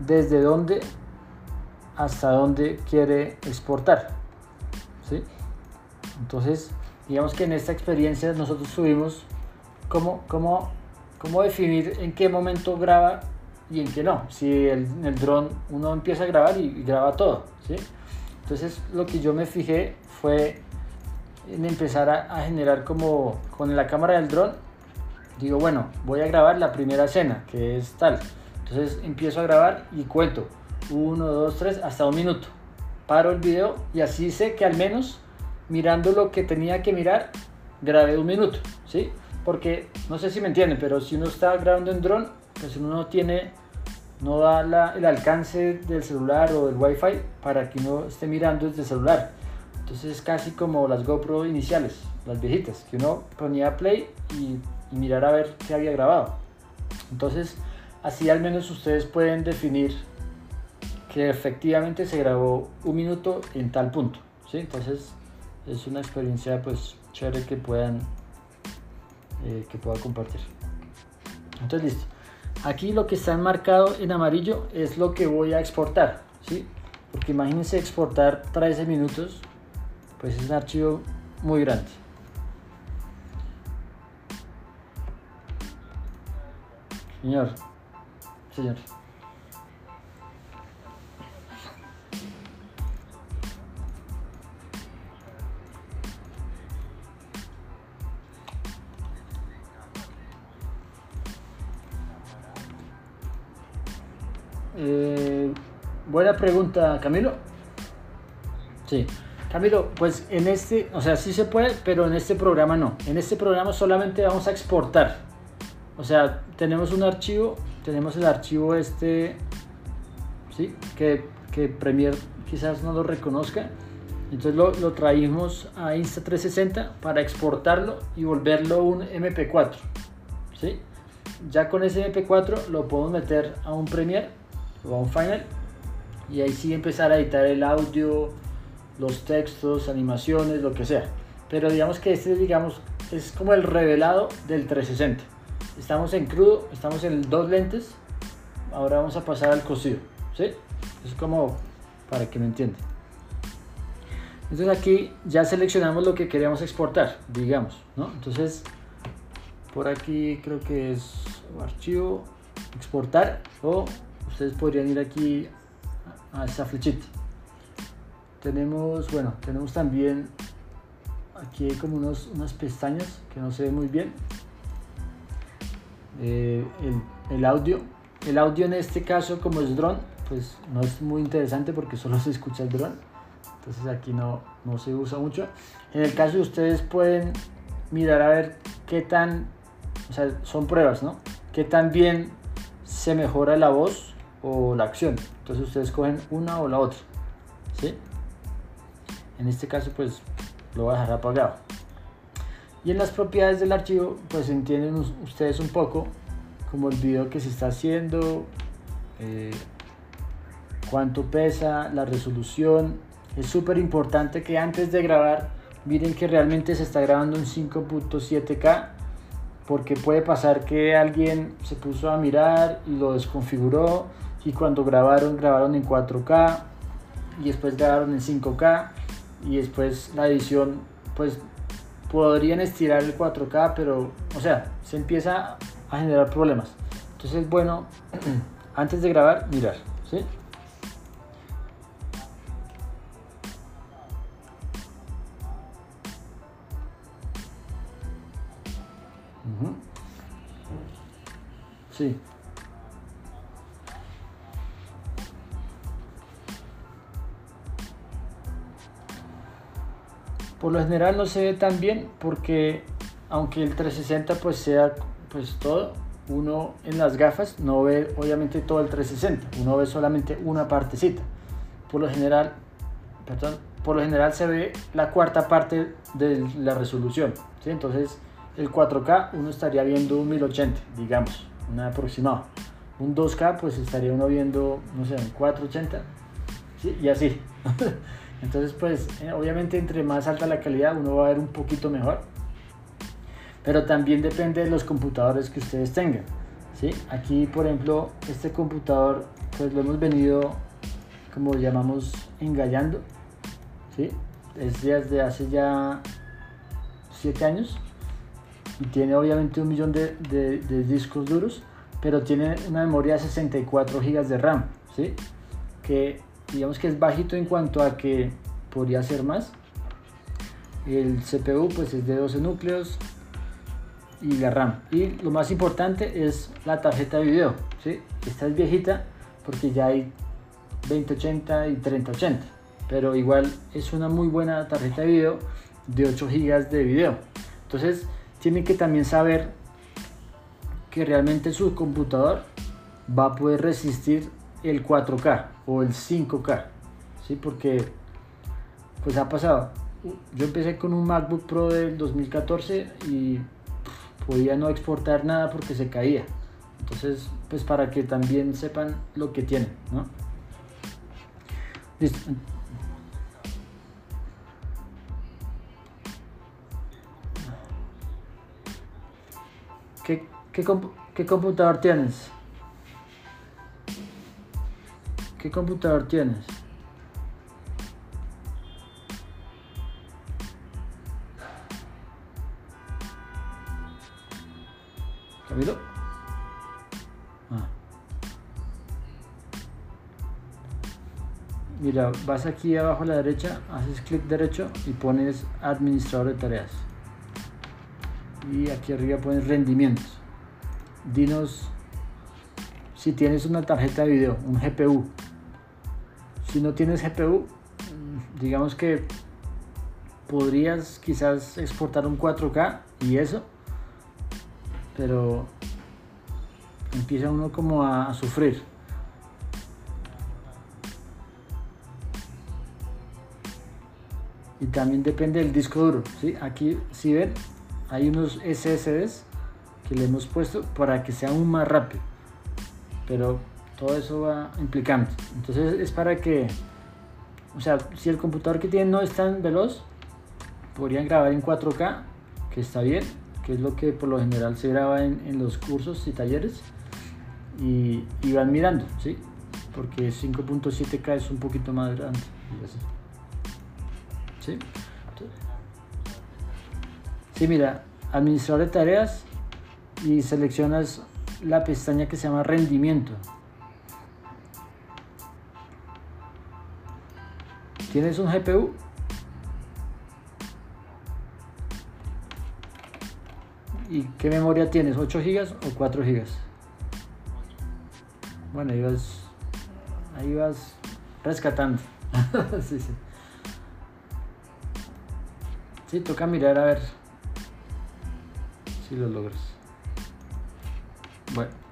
desde dónde hasta dónde quiere exportar. ¿sí? Entonces, digamos que en esta experiencia nosotros subimos cómo, cómo, cómo definir en qué momento graba y en qué no. Si el, el dron uno empieza a grabar y, graba todo. ¿sí? Entonces, lo que yo me fijé fue en empezar a, a generar como con la cámara del dron. Digo, bueno, voy a grabar la primera escena, que es tal. Entonces empiezo a grabar y cuento 1, 2, 3, hasta un minuto. Paro el video y así sé que al menos mirando lo que tenía que mirar, grabé un minuto, ¿sí? Porque no sé si me entienden, pero si uno está grabando en dron, pues uno no tiene, no da el alcance del celular o del wifi para que uno esté mirando desde el celular. Entonces es casi como las GoPro iniciales, las viejitas, que uno ponía play y, y mirar a ver qué había grabado. Entonces, así al menos ustedes pueden definir que efectivamente se grabó un minuto en tal punto. ¿sí? Entonces es una experiencia pues chévere que puedan eh, que pueda compartir. Entonces listo. Aquí lo que está enmarcado en amarillo es lo que voy a exportar. ¿sí? Porque imagínense exportar 13 minutos, pues es un archivo muy grande. Señor, señor. Eh, buena pregunta, Camilo. Sí. Camilo, pues en este, o sea, sí se puede, pero en este programa no. En este programa solamente vamos a exportar. O sea, tenemos un archivo, tenemos el archivo este, ¿sí? Que, que Premiere quizás no lo reconozca. Entonces lo, lo traímos a Insta360 para exportarlo y volverlo un MP4. ¿sí? Ya con ese MP4 lo podemos meter a un Premiere o a un Final y ahí sí empezar a editar el audio, los textos, animaciones, lo que sea. Pero digamos que este digamos es como el revelado del 360. Estamos en crudo, estamos en dos lentes. Ahora vamos a pasar al cocido, ¿sí? Es como para que me entiendan. Entonces aquí ya seleccionamos lo que queríamos exportar, digamos, ¿no? Entonces por aquí creo que es archivo, exportar o ustedes podrían ir aquí a esa flechita. Tenemos, bueno, tenemos también aquí hay como unos, unas pestañas que no se ven muy bien. Eh, el, el, audio, el audio en este caso como es drone, pues no es muy interesante porque solo [laughs] se escucha el drone. Entonces aquí no, no se usa mucho. En el caso de ustedes pueden mirar a ver qué tan, o sea, son pruebas, ¿no? Qué tan bien se mejora la voz o la acción. Entonces ustedes cogen una o la otra. ¿sí? En este caso pues lo voy a dejar apagado. Y en las propiedades del archivo pues entienden ustedes un poco como el video que se está haciendo, eh, cuánto pesa, la resolución. Es súper importante que antes de grabar miren que realmente se está grabando en 5.7K porque puede pasar que alguien se puso a mirar y lo desconfiguró y cuando grabaron, grabaron en 4K y después grabaron en 5K y después la edición, pues podrían estirar el 4K, pero, o sea, se empieza a generar problemas. Entonces es bueno, [clears throat] antes de grabar, mirar, ¿sí? Sí. Por lo general no se ve tan bien porque aunque el 360 pues sea pues todo, uno en las gafas no ve obviamente todo el 360, uno ve solamente una partecita. Por lo general, perdón, por lo general se ve la cuarta parte de la resolución, ¿sí? Entonces, el 4K uno estaría viendo un 1080, digamos, un aproximado. Un 2K pues estaría uno viendo, no sé, un 480, ¿sí? Y así. [laughs] Entonces, pues, eh, obviamente entre más alta la calidad, uno va a ver un poquito mejor. Pero también depende de los computadores que ustedes tengan. ¿sí? Aquí, por ejemplo, este computador, pues lo hemos venido, como llamamos, engallando. ¿sí? Es desde hace ya 7 años. Y tiene obviamente un millón de, discos duros, pero tiene una memoria de 64 GB de RAM. ¿sí? Que digamos que es bajito en cuanto a que podría ser más. El CPU pues es de 12 núcleos y la RAM. Y lo más importante es la tarjeta de video. ¿sí? Esta es viejita porque ya hay 2080 y 3080. Pero igual es una muy buena tarjeta de video de 8 GB de video. Entonces tienen que también saber que realmente su computador va a poder resistir el 4K o el 5K, ¿sí? Porque pues ha pasado. Yo empecé con un MacBook Pro del 2014 y podía no exportar nada porque se caía. Entonces, pues para que también sepan lo que tienen, ¿no? Listo. ¿Qué, qué, qué computador tienes? ¿Qué computador tienes? Ah. Mira, vas aquí abajo a la derecha, haces clic derecho y pones administrador de tareas. Y aquí arriba pones rendimientos. Dinos si tienes una tarjeta de video, un GPU, si no tienes GPU, mm, digamos que podrías quizás exportar un 4K y eso, pero empieza uno como a, sufrir. Y también depende del disco duro. ¿sí? Aquí, si ven, hay unos SSDs que le hemos puesto para que sea aún más rápido. Pero todo eso va implicando. Entonces es para que, o sea, si el computador que tienen no es tan veloz, podrían grabar en 4K, que está bien, que es lo que por lo general se graba en, los cursos y talleres, y, van mirando, ¿sí? Porque 5.7K es un poquito más grande. ¿Sí? Sí, mira, administrador de tareas y seleccionas la pestaña que se llama rendimiento. ¿Tienes un GPU? ¿Y qué memoria tienes? ¿8 GB o 4 GB? Bueno, ahí vas, ahí vas rescatando. [laughs] sí, sí. Sí, toca mirar a ver si lo logras. Bueno.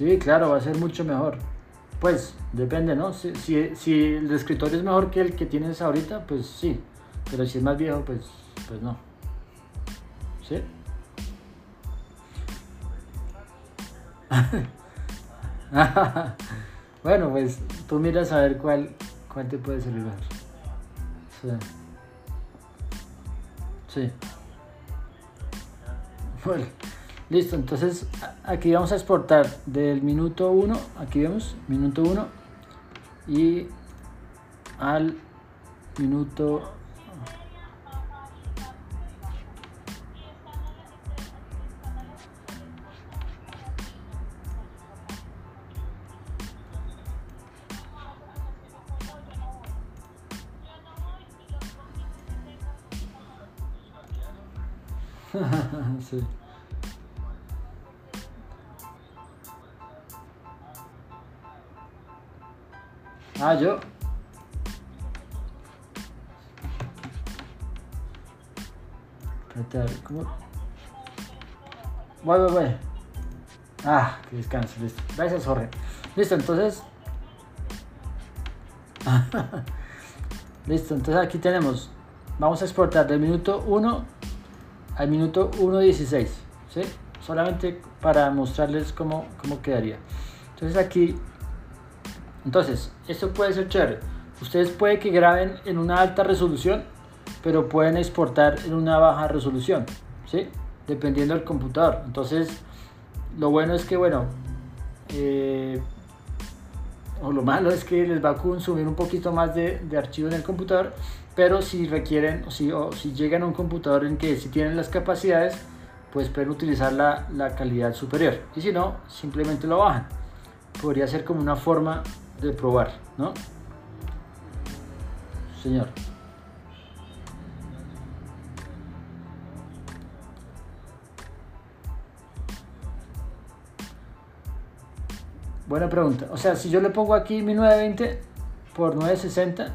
Sí, claro, va a ser mucho mejor. Pues depende, ¿no? Si, si, el escritorio es mejor que el que tienes ahorita, pues sí. Pero si es más viejo, pues, pues no. ¿Sí? [laughs] bueno, pues tú miras a ver cuál, cuál te puede servir. Sí. Sí. Bueno. Listo, entonces aquí vamos a exportar del minuto 1, aquí vemos, minuto 1 y al minuto [laughs] sí. Ah, yo. A. Voy, voy, voy. Ah, que descanse, listo. Gracias, Jorge. Listo, entonces. [laughs] listo, entonces aquí tenemos. Vamos a exportar del minuto 1 al minuto 1.16. ¿Sí? solamente para mostrarles cómo, cómo quedaría. Entonces aquí, entonces, esto puede ser chévere. Ustedes puede que graben en una alta resolución, pero pueden exportar en una baja resolución, ¿sí? Dependiendo del computador. Entonces, lo bueno es que, bueno, eh, o lo malo es que les va a consumir un poquito más de, de archivo en el computador, pero si requieren, o si, o si llegan a un computador en que si tienen las capacidades, pues pueden utilizar la, la calidad superior. Y si no, simplemente lo bajan. Podría ser como una forma de probar, ¿no? Señor. Buena pregunta. O sea, si yo le pongo aquí 1920 por 960,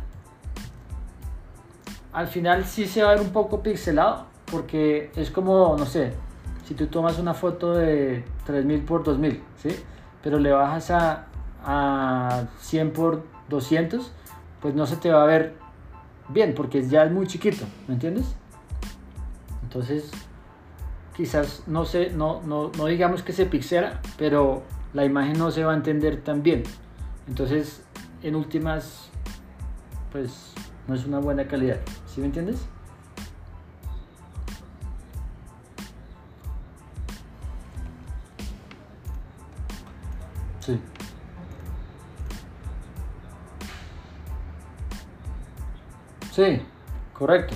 al final sí se va a ver un poco pixelado, porque es como, no sé, si tú tomas una foto de 3000 por 2000, ¿sí? Pero le bajas a, a 100 por 200, pues no se te va a ver bien, porque ya es muy chiquito, ¿me entiendes? Entonces, quizás no sé, no, no, no digamos que se pixela, pero la imagen no se va a entender tan bien. Entonces, en últimas, pues no es una buena calidad. ¿Sí me entiendes? Sí, correcto.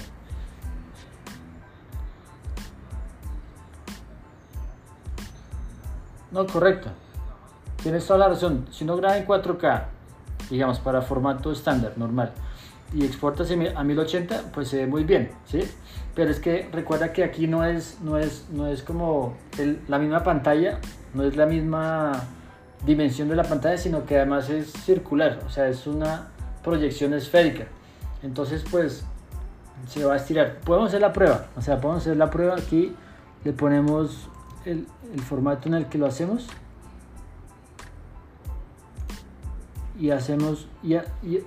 No, correcto. Tienes toda la razón. Si no graba en 4K, digamos, para formato estándar, normal, y exportas a 1080, pues se ve muy bien, ¿sí? Pero es que recuerda que aquí no es, no es, no es como la misma pantalla, no es la misma dimensión de la pantalla, sino que además es circular, o sea, es una proyección esférica. Entonces, pues se va a estirar. Podemos hacer la prueba, o sea, podemos hacer la prueba aquí, le ponemos el, formato en el que lo hacemos y hacemos, y,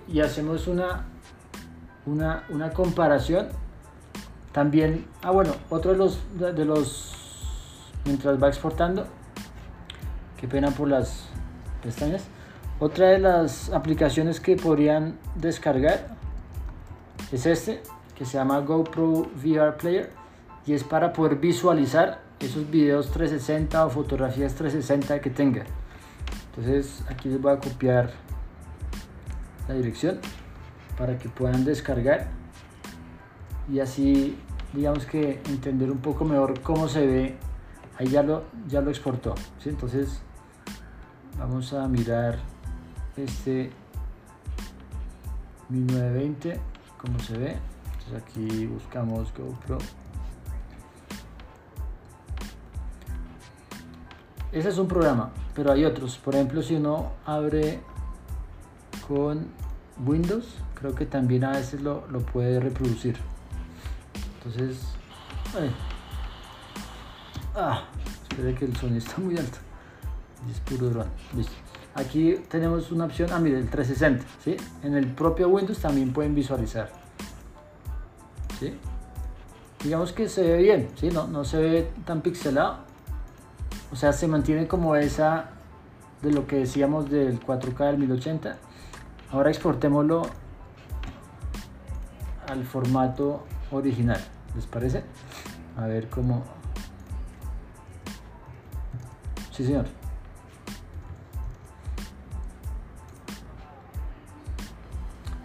y, hacemos una, una, una, comparación. También, ah bueno, otro de los, de los, mientras va exportando, qué pena por las pestañas. Otra de las aplicaciones que podrían descargar es este, que se llama GoPro VR Player y es para poder visualizar esos videos 360 o fotografías 360 que tenga. Entonces aquí les voy a copiar la dirección para que puedan descargar y así digamos que entender un poco mejor cómo se ve. Ahí ya lo ya lo exportó entonces vamos a mirar este 1920 cómo se ve. Entonces aquí buscamos GoPro. Ese es un programa pero hay otros. Por ejemplo si uno abre con Windows creo que también a veces lo, lo puede reproducir. Entonces ah, espere que el sonido está muy alto. Es puro drone. Listo aquí tenemos una opción ah mire el 360 ¿sí? en el propio Windows también pueden visualizar ¿sí? digamos que se ve bien ¿sí? no, no se ve tan pixelado o sea se mantiene como esa de lo que decíamos del 4K del 1080 Ahora exportémoslo al formato original. ¿Les parece? A ver cómo... Sí, señor.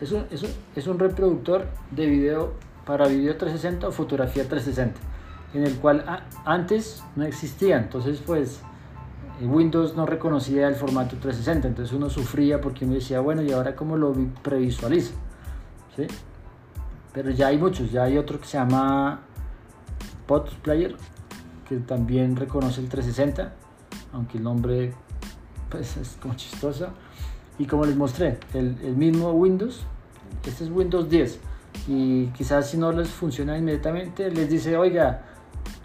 Es un, es, un, es un, reproductor de video para video 360 o fotografía 360, en el cual antes no existía. Entonces, pues Windows no reconocía el formato 360, entonces uno sufría porque uno decía, bueno, ¿y ahora cómo lo previsualizo? ¿Sí? Pero ya hay muchos, ya hay otro que se llama POTS Player, que también reconoce el 360, aunque el nombre pues, es como chistoso. Y como les mostré, el, mismo Windows, este es Windows 10, y quizás si no les funciona inmediatamente, les dice, oiga,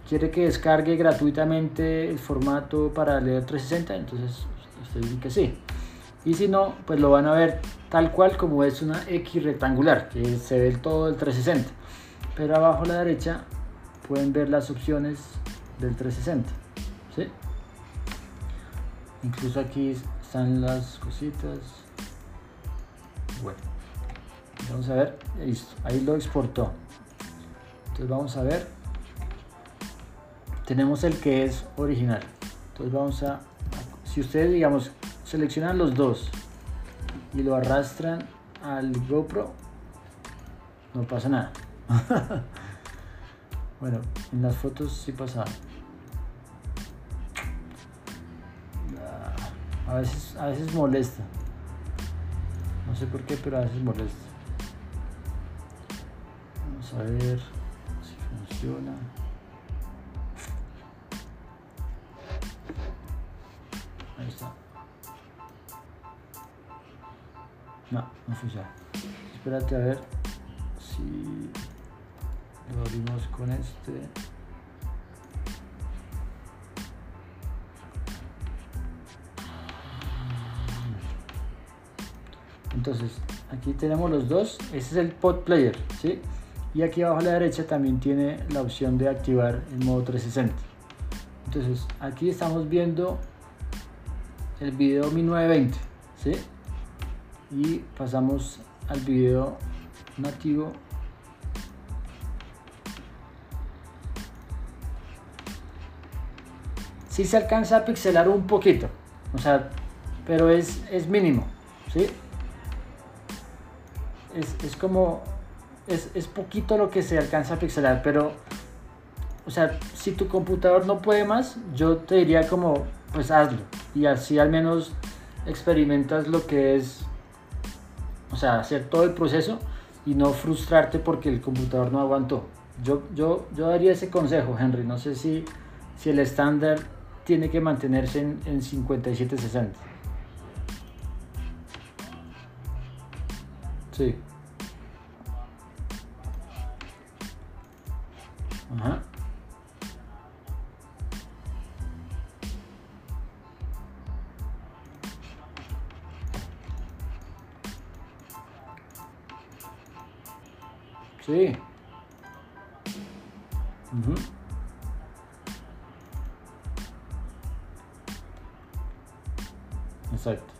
quiere que descargue gratuitamente el formato para leer 360, entonces ustedes dicen que sí. Y si no, pues lo van a ver tal cual como es una X rectangular, que se ve todo el 360. Pero abajo a la derecha pueden ver las opciones del 360. incluso aquí están las cositas. Bueno vamos a ver listo ahí lo exportó. Entonces vamos a ver. Tenemos el que es original. Entonces vamos a si ustedes digamos seleccionan los dos y lo arrastran al GoPro no pasa nada. [laughs] Bueno en las fotos sí pasa a veces a veces molesta no sé por qué pero a veces molesta vamos a ver si funciona Ahí está. No, no funciona. Espérate a ver si lo abrimos con este. Entonces, aquí tenemos los dos. Este es el pod player, ¿sí? Y aquí abajo a la derecha también tiene la opción de activar el modo 360. Entonces, aquí estamos viendo el video 1920, ¿sí? Y pasamos al video nativo. Sí se alcanza a pixelar un poquito, o sea, pero es, es mínimo, ¿sí? Es, es como, es, es poquito lo que se alcanza a pixelar, pero o sea, si tu computador no puede más, yo te diría como, pues hazlo. Y así al menos experimentas lo que es, o sea, hacer todo el proceso y no frustrarte porque el computador no aguantó. Yo, yo, yo daría ese consejo, Henry. No sé si, si el estándar tiene que mantenerse en, en 5760. Sí. Ajá. Sí. Uh -huh. Exacto.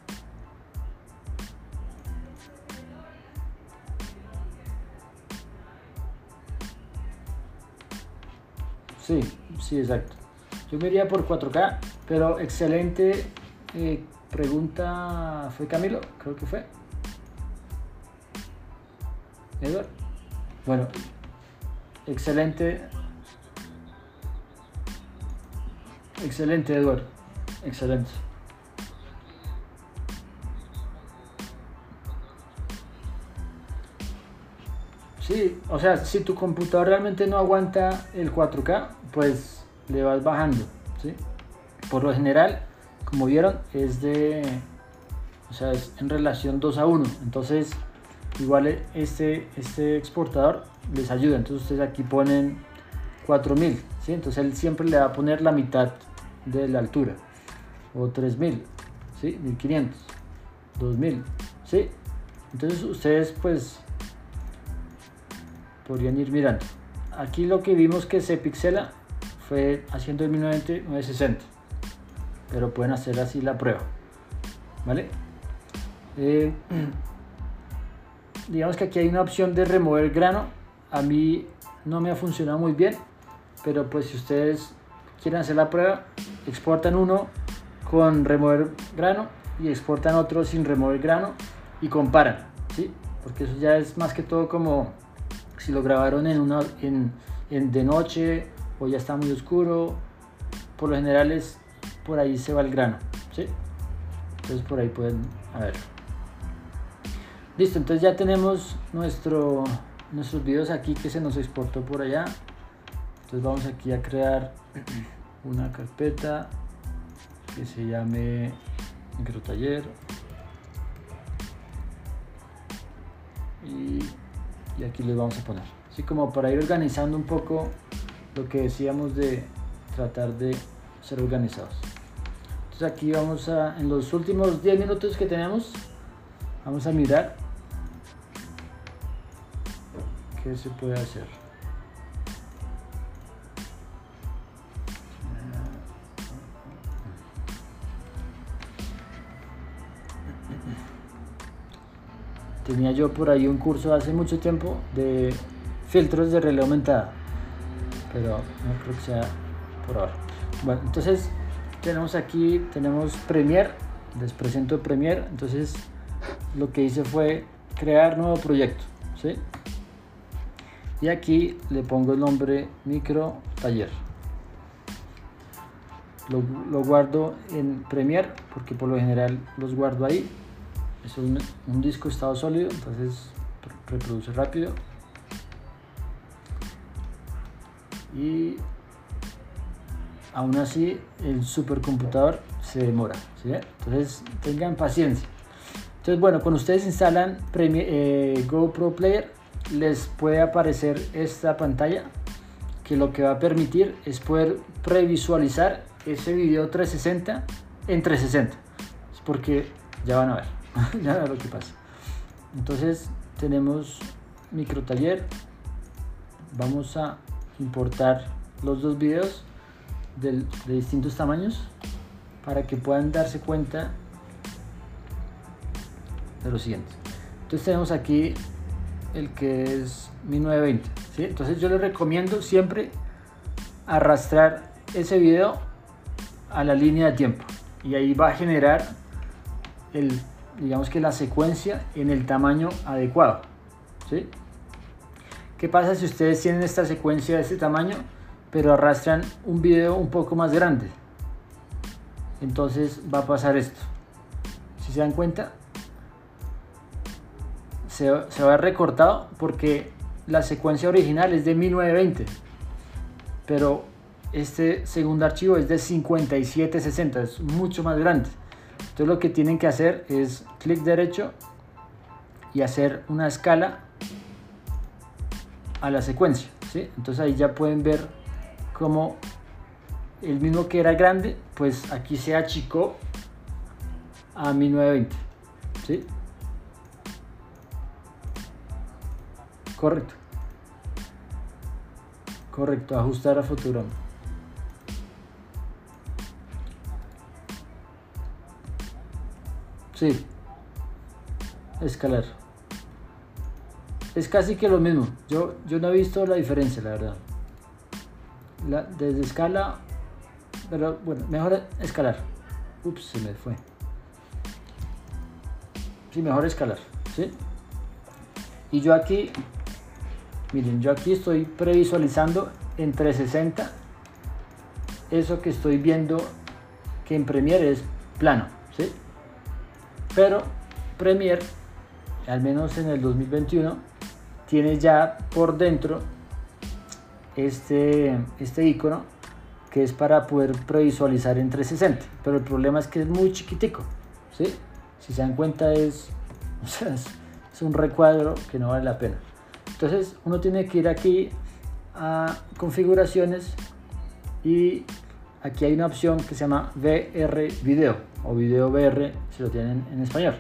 Sí, sí, exacto. Yo me iría por 4K, pero excelente eh, pregunta. ¿Fue Camilo? Creo que fue. Edward. Bueno, excelente. Excelente, Eduardo. Excelente. Sí, o sea, si tu computador realmente no aguanta el 4K, pues le vas bajando, ¿sí? Por lo general, como vieron, es de, o sea, es en relación 2 a 1. Entonces, igual este, este exportador les ayuda. Entonces ustedes aquí ponen 4000, ¿sí? Entonces él siempre le va a poner la mitad de la altura. O 3000, ¿sí? 1500, 2000, ¿sí? Entonces ustedes pues podrían ir mirando. Aquí lo que vimos que se pixela fue haciendo el 1920 960. Pero pueden hacer así la prueba. ¿Vale? Eh, [clears throat] digamos que aquí hay una opción de remover grano. A mí no me ha funcionado muy bien, pero pues si ustedes quieren hacer la prueba, exportan uno con remover grano y exportan otro sin remover grano y comparan, ¿sí? Porque eso ya es más que todo como si lo grabaron en una en, de noche o ya está muy oscuro, por lo general es por ahí se va el grano, ¿sí? Entonces por ahí pueden a ver. Listo, entonces ya tenemos nuestro, nuestros videos aquí que se nos exportó por allá. Entonces vamos aquí a crear [clears throat] una carpeta que se llame microtaller. Y, y aquí les vamos a poner. Así como para ir organizando un poco lo que decíamos de tratar de ser organizados. Entonces aquí vamos a, en los últimos 10 minutos que tenemos, vamos a mirar ¿Qué se puede hacer? Tenía yo por ahí un curso hace mucho tiempo de filtros de realidad aumentada, pero no creo que sea por ahora. Bueno, entonces tenemos aquí, tenemos Premiere, les presento Premiere, entonces lo que hice fue crear nuevo proyecto, ¿sí? Y aquí le pongo el nombre micro taller. Lo, lo guardo en Premiere porque por lo general los guardo ahí. Es un, disco estado sólido, entonces reproduce rápido. Y aún así el supercomputador se demora. ¿sí? Entonces tengan paciencia. Entonces bueno, cuando ustedes instalan eh, GoPro Player les puede aparecer esta pantalla que lo que va a permitir es poder previsualizar ese video 360 en 360. Es porque ya van a ver, [laughs] ya lo que pasa. Entonces tenemos micro taller. Vamos a importar los dos videos de, distintos tamaños para que puedan darse cuenta de lo siguiente. Entonces tenemos aquí el que es 1920. ¿sí? Entonces yo les recomiendo siempre arrastrar ese video a la línea de tiempo y ahí va a generar el, digamos que la secuencia en el tamaño adecuado. ¿sí? ¿Qué pasa si ustedes tienen esta secuencia de este tamaño? pero arrastran un video un poco más grande. Entonces va a pasar esto. Si se dan cuenta, se, se va recortado porque la secuencia original es de 1920, pero este segundo archivo es de 5760, es mucho más grande. Entonces lo que tienen que hacer es clic derecho y hacer una escala a la secuencia. ¿sí? Entonces ahí ya pueden ver como el mismo que era grande, pues aquí se achicó a 1920. ¿Sí? Correcto. Correcto, ajustar a fotograma. Sí. Escalar. Es casi que lo mismo. Yo, yo no he visto la diferencia, la verdad desde escala, pero bueno, mejor escalar. Ups, se me fue. Sí, mejor escalar, ¿sí? Y yo aquí, miren, yo aquí estoy previsualizando en 360 eso que estoy viendo que en Premiere es plano. Pero Premiere, al menos en el 2021, tiene ya por dentro este, este icono que es para poder previsualizar en 360 pero el problema es que es muy chiquitico ¿sí? si se dan cuenta [laughs] es, es un recuadro que no vale la pena. Entonces uno tiene que ir aquí a configuraciones y aquí hay una opción que se llama VR video o video VR si lo tienen en español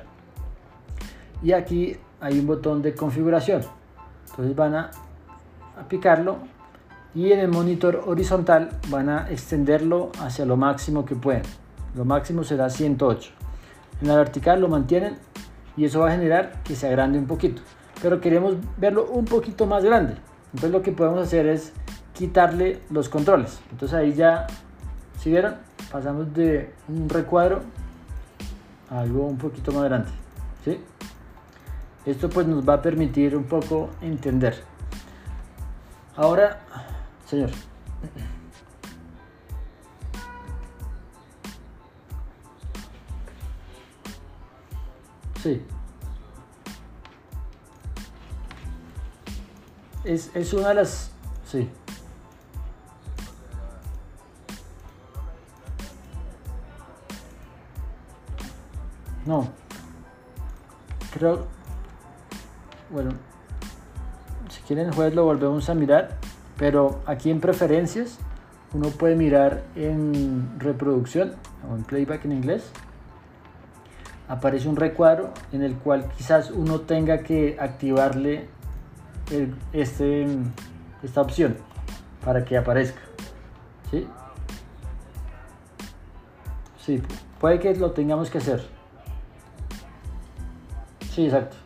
y aquí hay un botón de configuración entonces van a, a picarlo y en el monitor horizontal van a extenderlo hacia lo máximo que pueden. Lo máximo será 108. En la vertical lo mantienen y eso va a generar que se agrande un poquito. Pero queremos verlo un poquito más grande. Entonces lo que podemos hacer es quitarle los controles. Entonces ahí ya, si vieron, pasamos de un recuadro a algo un poquito más grande. ¿sí? Esto pues nos va a permitir un poco entender. Ahora Señor. Sí. Es, es una de las... Sí. No. Creo... Bueno. Si quieren después lo volvemos a mirar. Pero aquí en preferencias uno puede mirar en reproducción o en playback en inglés. Aparece un recuadro en el cual quizás uno tenga que activarle este, esta opción para que aparezca. ¿Sí? Sí, puede que lo tengamos que hacer. Sí, exacto.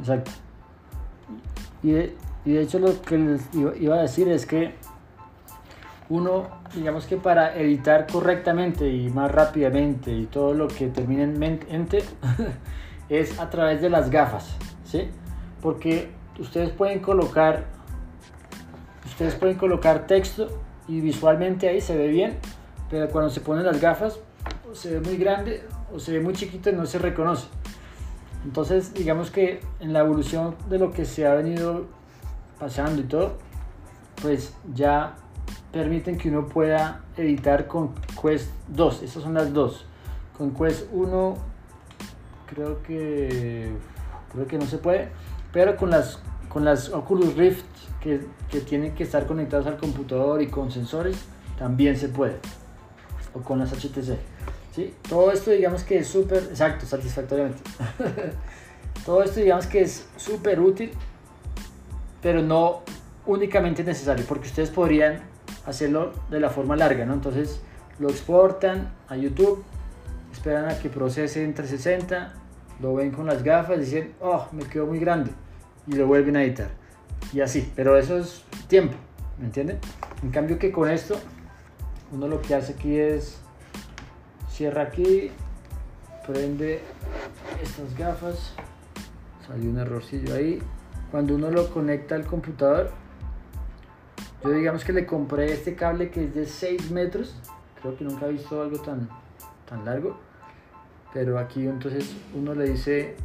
exacto. Y de, y de hecho lo que les iba a decir es que uno, digamos que para editar correctamente y más rápidamente y todo lo que termine en mente [laughs] es a través de las gafas, ¿sí? Porque ustedes pueden colocar ustedes pueden colocar texto y visualmente ahí se ve bien, pero cuando se ponen las gafas se ve muy grande o se ve muy chiquito y no se reconoce. Entonces, digamos que en la evolución de lo que se ha venido pasando y todo, pues ya permiten que uno pueda editar con Quest 2. Estas son las dos. Con Quest 1 creo que creo que no se puede, pero con las con las Oculus Rift que, que tienen que estar conectados al computador y con sensores también se puede. O con las HTC. ¿Sí? Todo esto digamos que es súper, exacto, satisfactoriamente. [laughs] Todo esto digamos que es súper útil, pero no únicamente necesario, porque ustedes podrían hacerlo de la forma larga, ¿no? Entonces lo exportan a YouTube, esperan a que procese en 360, lo ven con las gafas, dicen, oh, me quedó muy grande, y lo vuelven a editar. Y así, pero eso es tiempo, ¿me entienden? En cambio que con esto, uno lo que hace aquí es, cierra aquí, prende estas gafas, salió un errorcillo ahí, cuando uno lo conecta al computador, yo digamos que le compré este cable que es de 6 metros. Creo que nunca he visto algo tan, tan largo. Pero aquí entonces uno le dice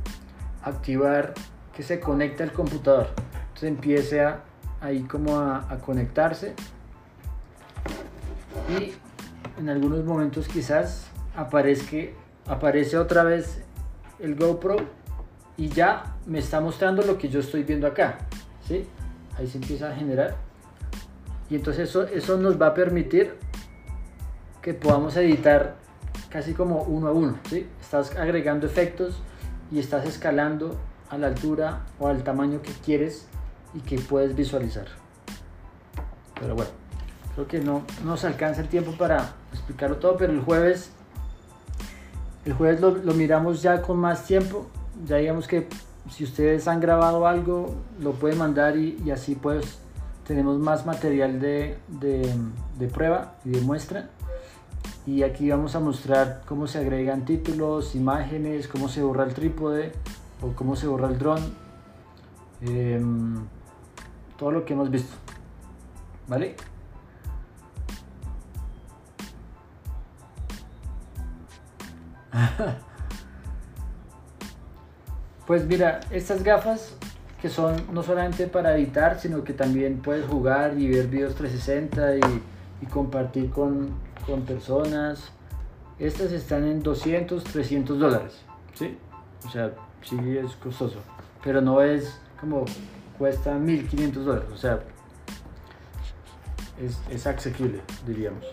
activar que se conecte al computador. Entonces empieza ahí como a, conectarse. Y en algunos momentos quizás aparezca, aparece otra vez el GoPro y ya me está mostrando lo que yo estoy viendo acá. ¿sí? Ahí se empieza a generar y entonces eso, eso nos va a permitir que podamos editar casi como uno a uno. ¿sí? Estás agregando efectos y estás escalando a la altura o al tamaño que quieres y que puedes visualizar. Pero bueno, creo que no nos alcanza el tiempo para explicarlo todo, pero el jueves, el jueves lo, lo miramos ya con más tiempo. Ya digamos que si ustedes han grabado algo, lo pueden mandar y, así pues tenemos más material de, de, prueba y de muestra y aquí vamos a mostrar cómo se agregan títulos, imágenes, cómo se borra el trípode o cómo se borra el dron, em, todo lo que hemos visto, ¿vale? [laughs] pues mira, estas gafas que son no solamente para editar, sino que también puedes jugar y ver videos 360 y, y compartir con, con, personas. Estas están en 200, 300 dólares, ¿sí? O sea, sí es costoso, pero no es como cuesta 1500 dólares, o sea, es, es asequible, diríamos,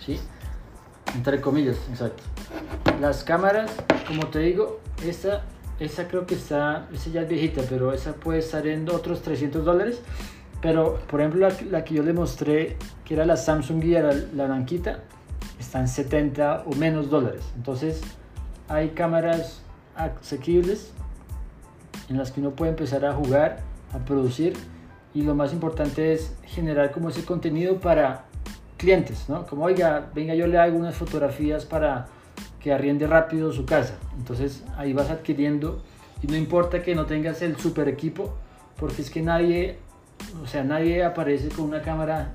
¿sí? Entre comillas, exacto. Las cámaras, como te digo, esta esa creo que está, esa ya es viejita, pero esa puede estar en otros 300 dólares. Pero, por ejemplo, la, que yo le mostré, que era la Samsung Gear, la, la blanquita, está en 70 o menos dólares. Entonces, hay cámaras asequibles en las que uno puede empezar a jugar, a producir. Y lo más importante es generar como ese contenido para clientes, ¿no? Como, oiga, venga, yo le hago unas fotografías para arriende rápido su casa. Entonces ahí vas adquiriendo y no importa que no tengas el super equipo, porque es que nadie, o sea, nadie aparece con una cámara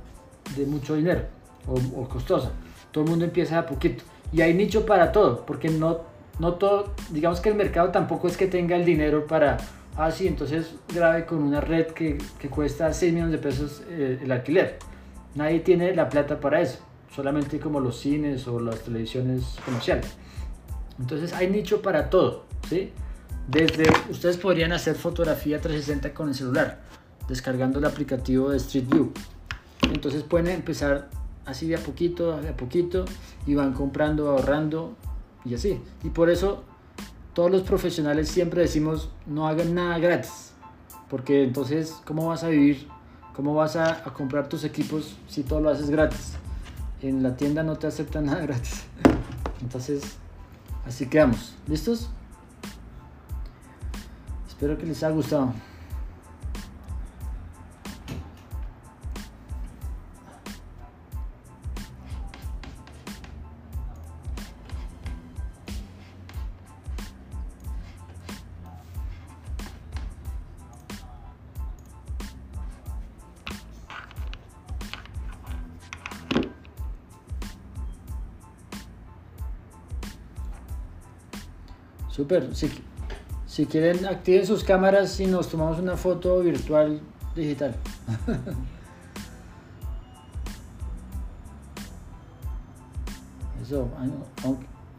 de mucho dinero o, costosa. Todo el mundo empieza a poquito. Y hay nicho para todo, porque no, no todo, digamos que el mercado tampoco es que tenga el dinero para, ah, entonces grabe con una red que, cuesta 6 millones de pesos eh, el alquiler. Nadie tiene la plata para eso solamente como los cines o las televisiones comerciales. Entonces hay nicho para todo, ¿sí? Desde ustedes podrían hacer fotografía 360 con el celular, descargando el aplicativo de Street View. Entonces pueden empezar así de a poquito, de a poquito, y van comprando, ahorrando y así. Y por eso todos los profesionales siempre decimos no hagan nada gratis, porque entonces ¿cómo vas a vivir? ¿Cómo vas a, a comprar tus equipos si todo lo haces gratis? En la tienda no te aceptan [laughs] nada gratis. Entonces, así quedamos. ¿Listos? Espero que les haya gustado. Super, si, si quieren activen sus cámaras y nos tomamos una foto virtual digital. [laughs] Eso,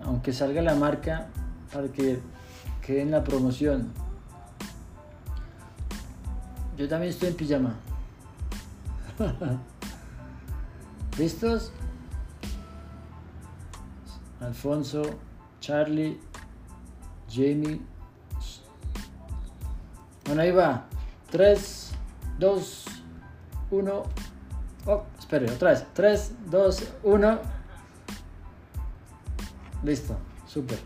aunque salga la marca para que quede en la promoción. Yo también estoy en pijama. [laughs] ¿Listos? Alfonso, Charlie, Jamie. Bueno, ahí va. 3, 2, 1. Oh, espere, otra vez. 3, 2, 1. Listo, súper.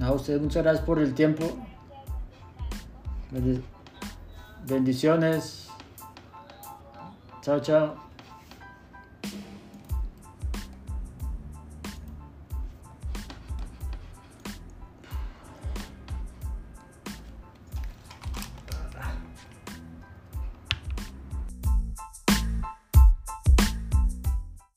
A ustedes muchas gracias por el tiempo. Bendiciones. Chao, chao.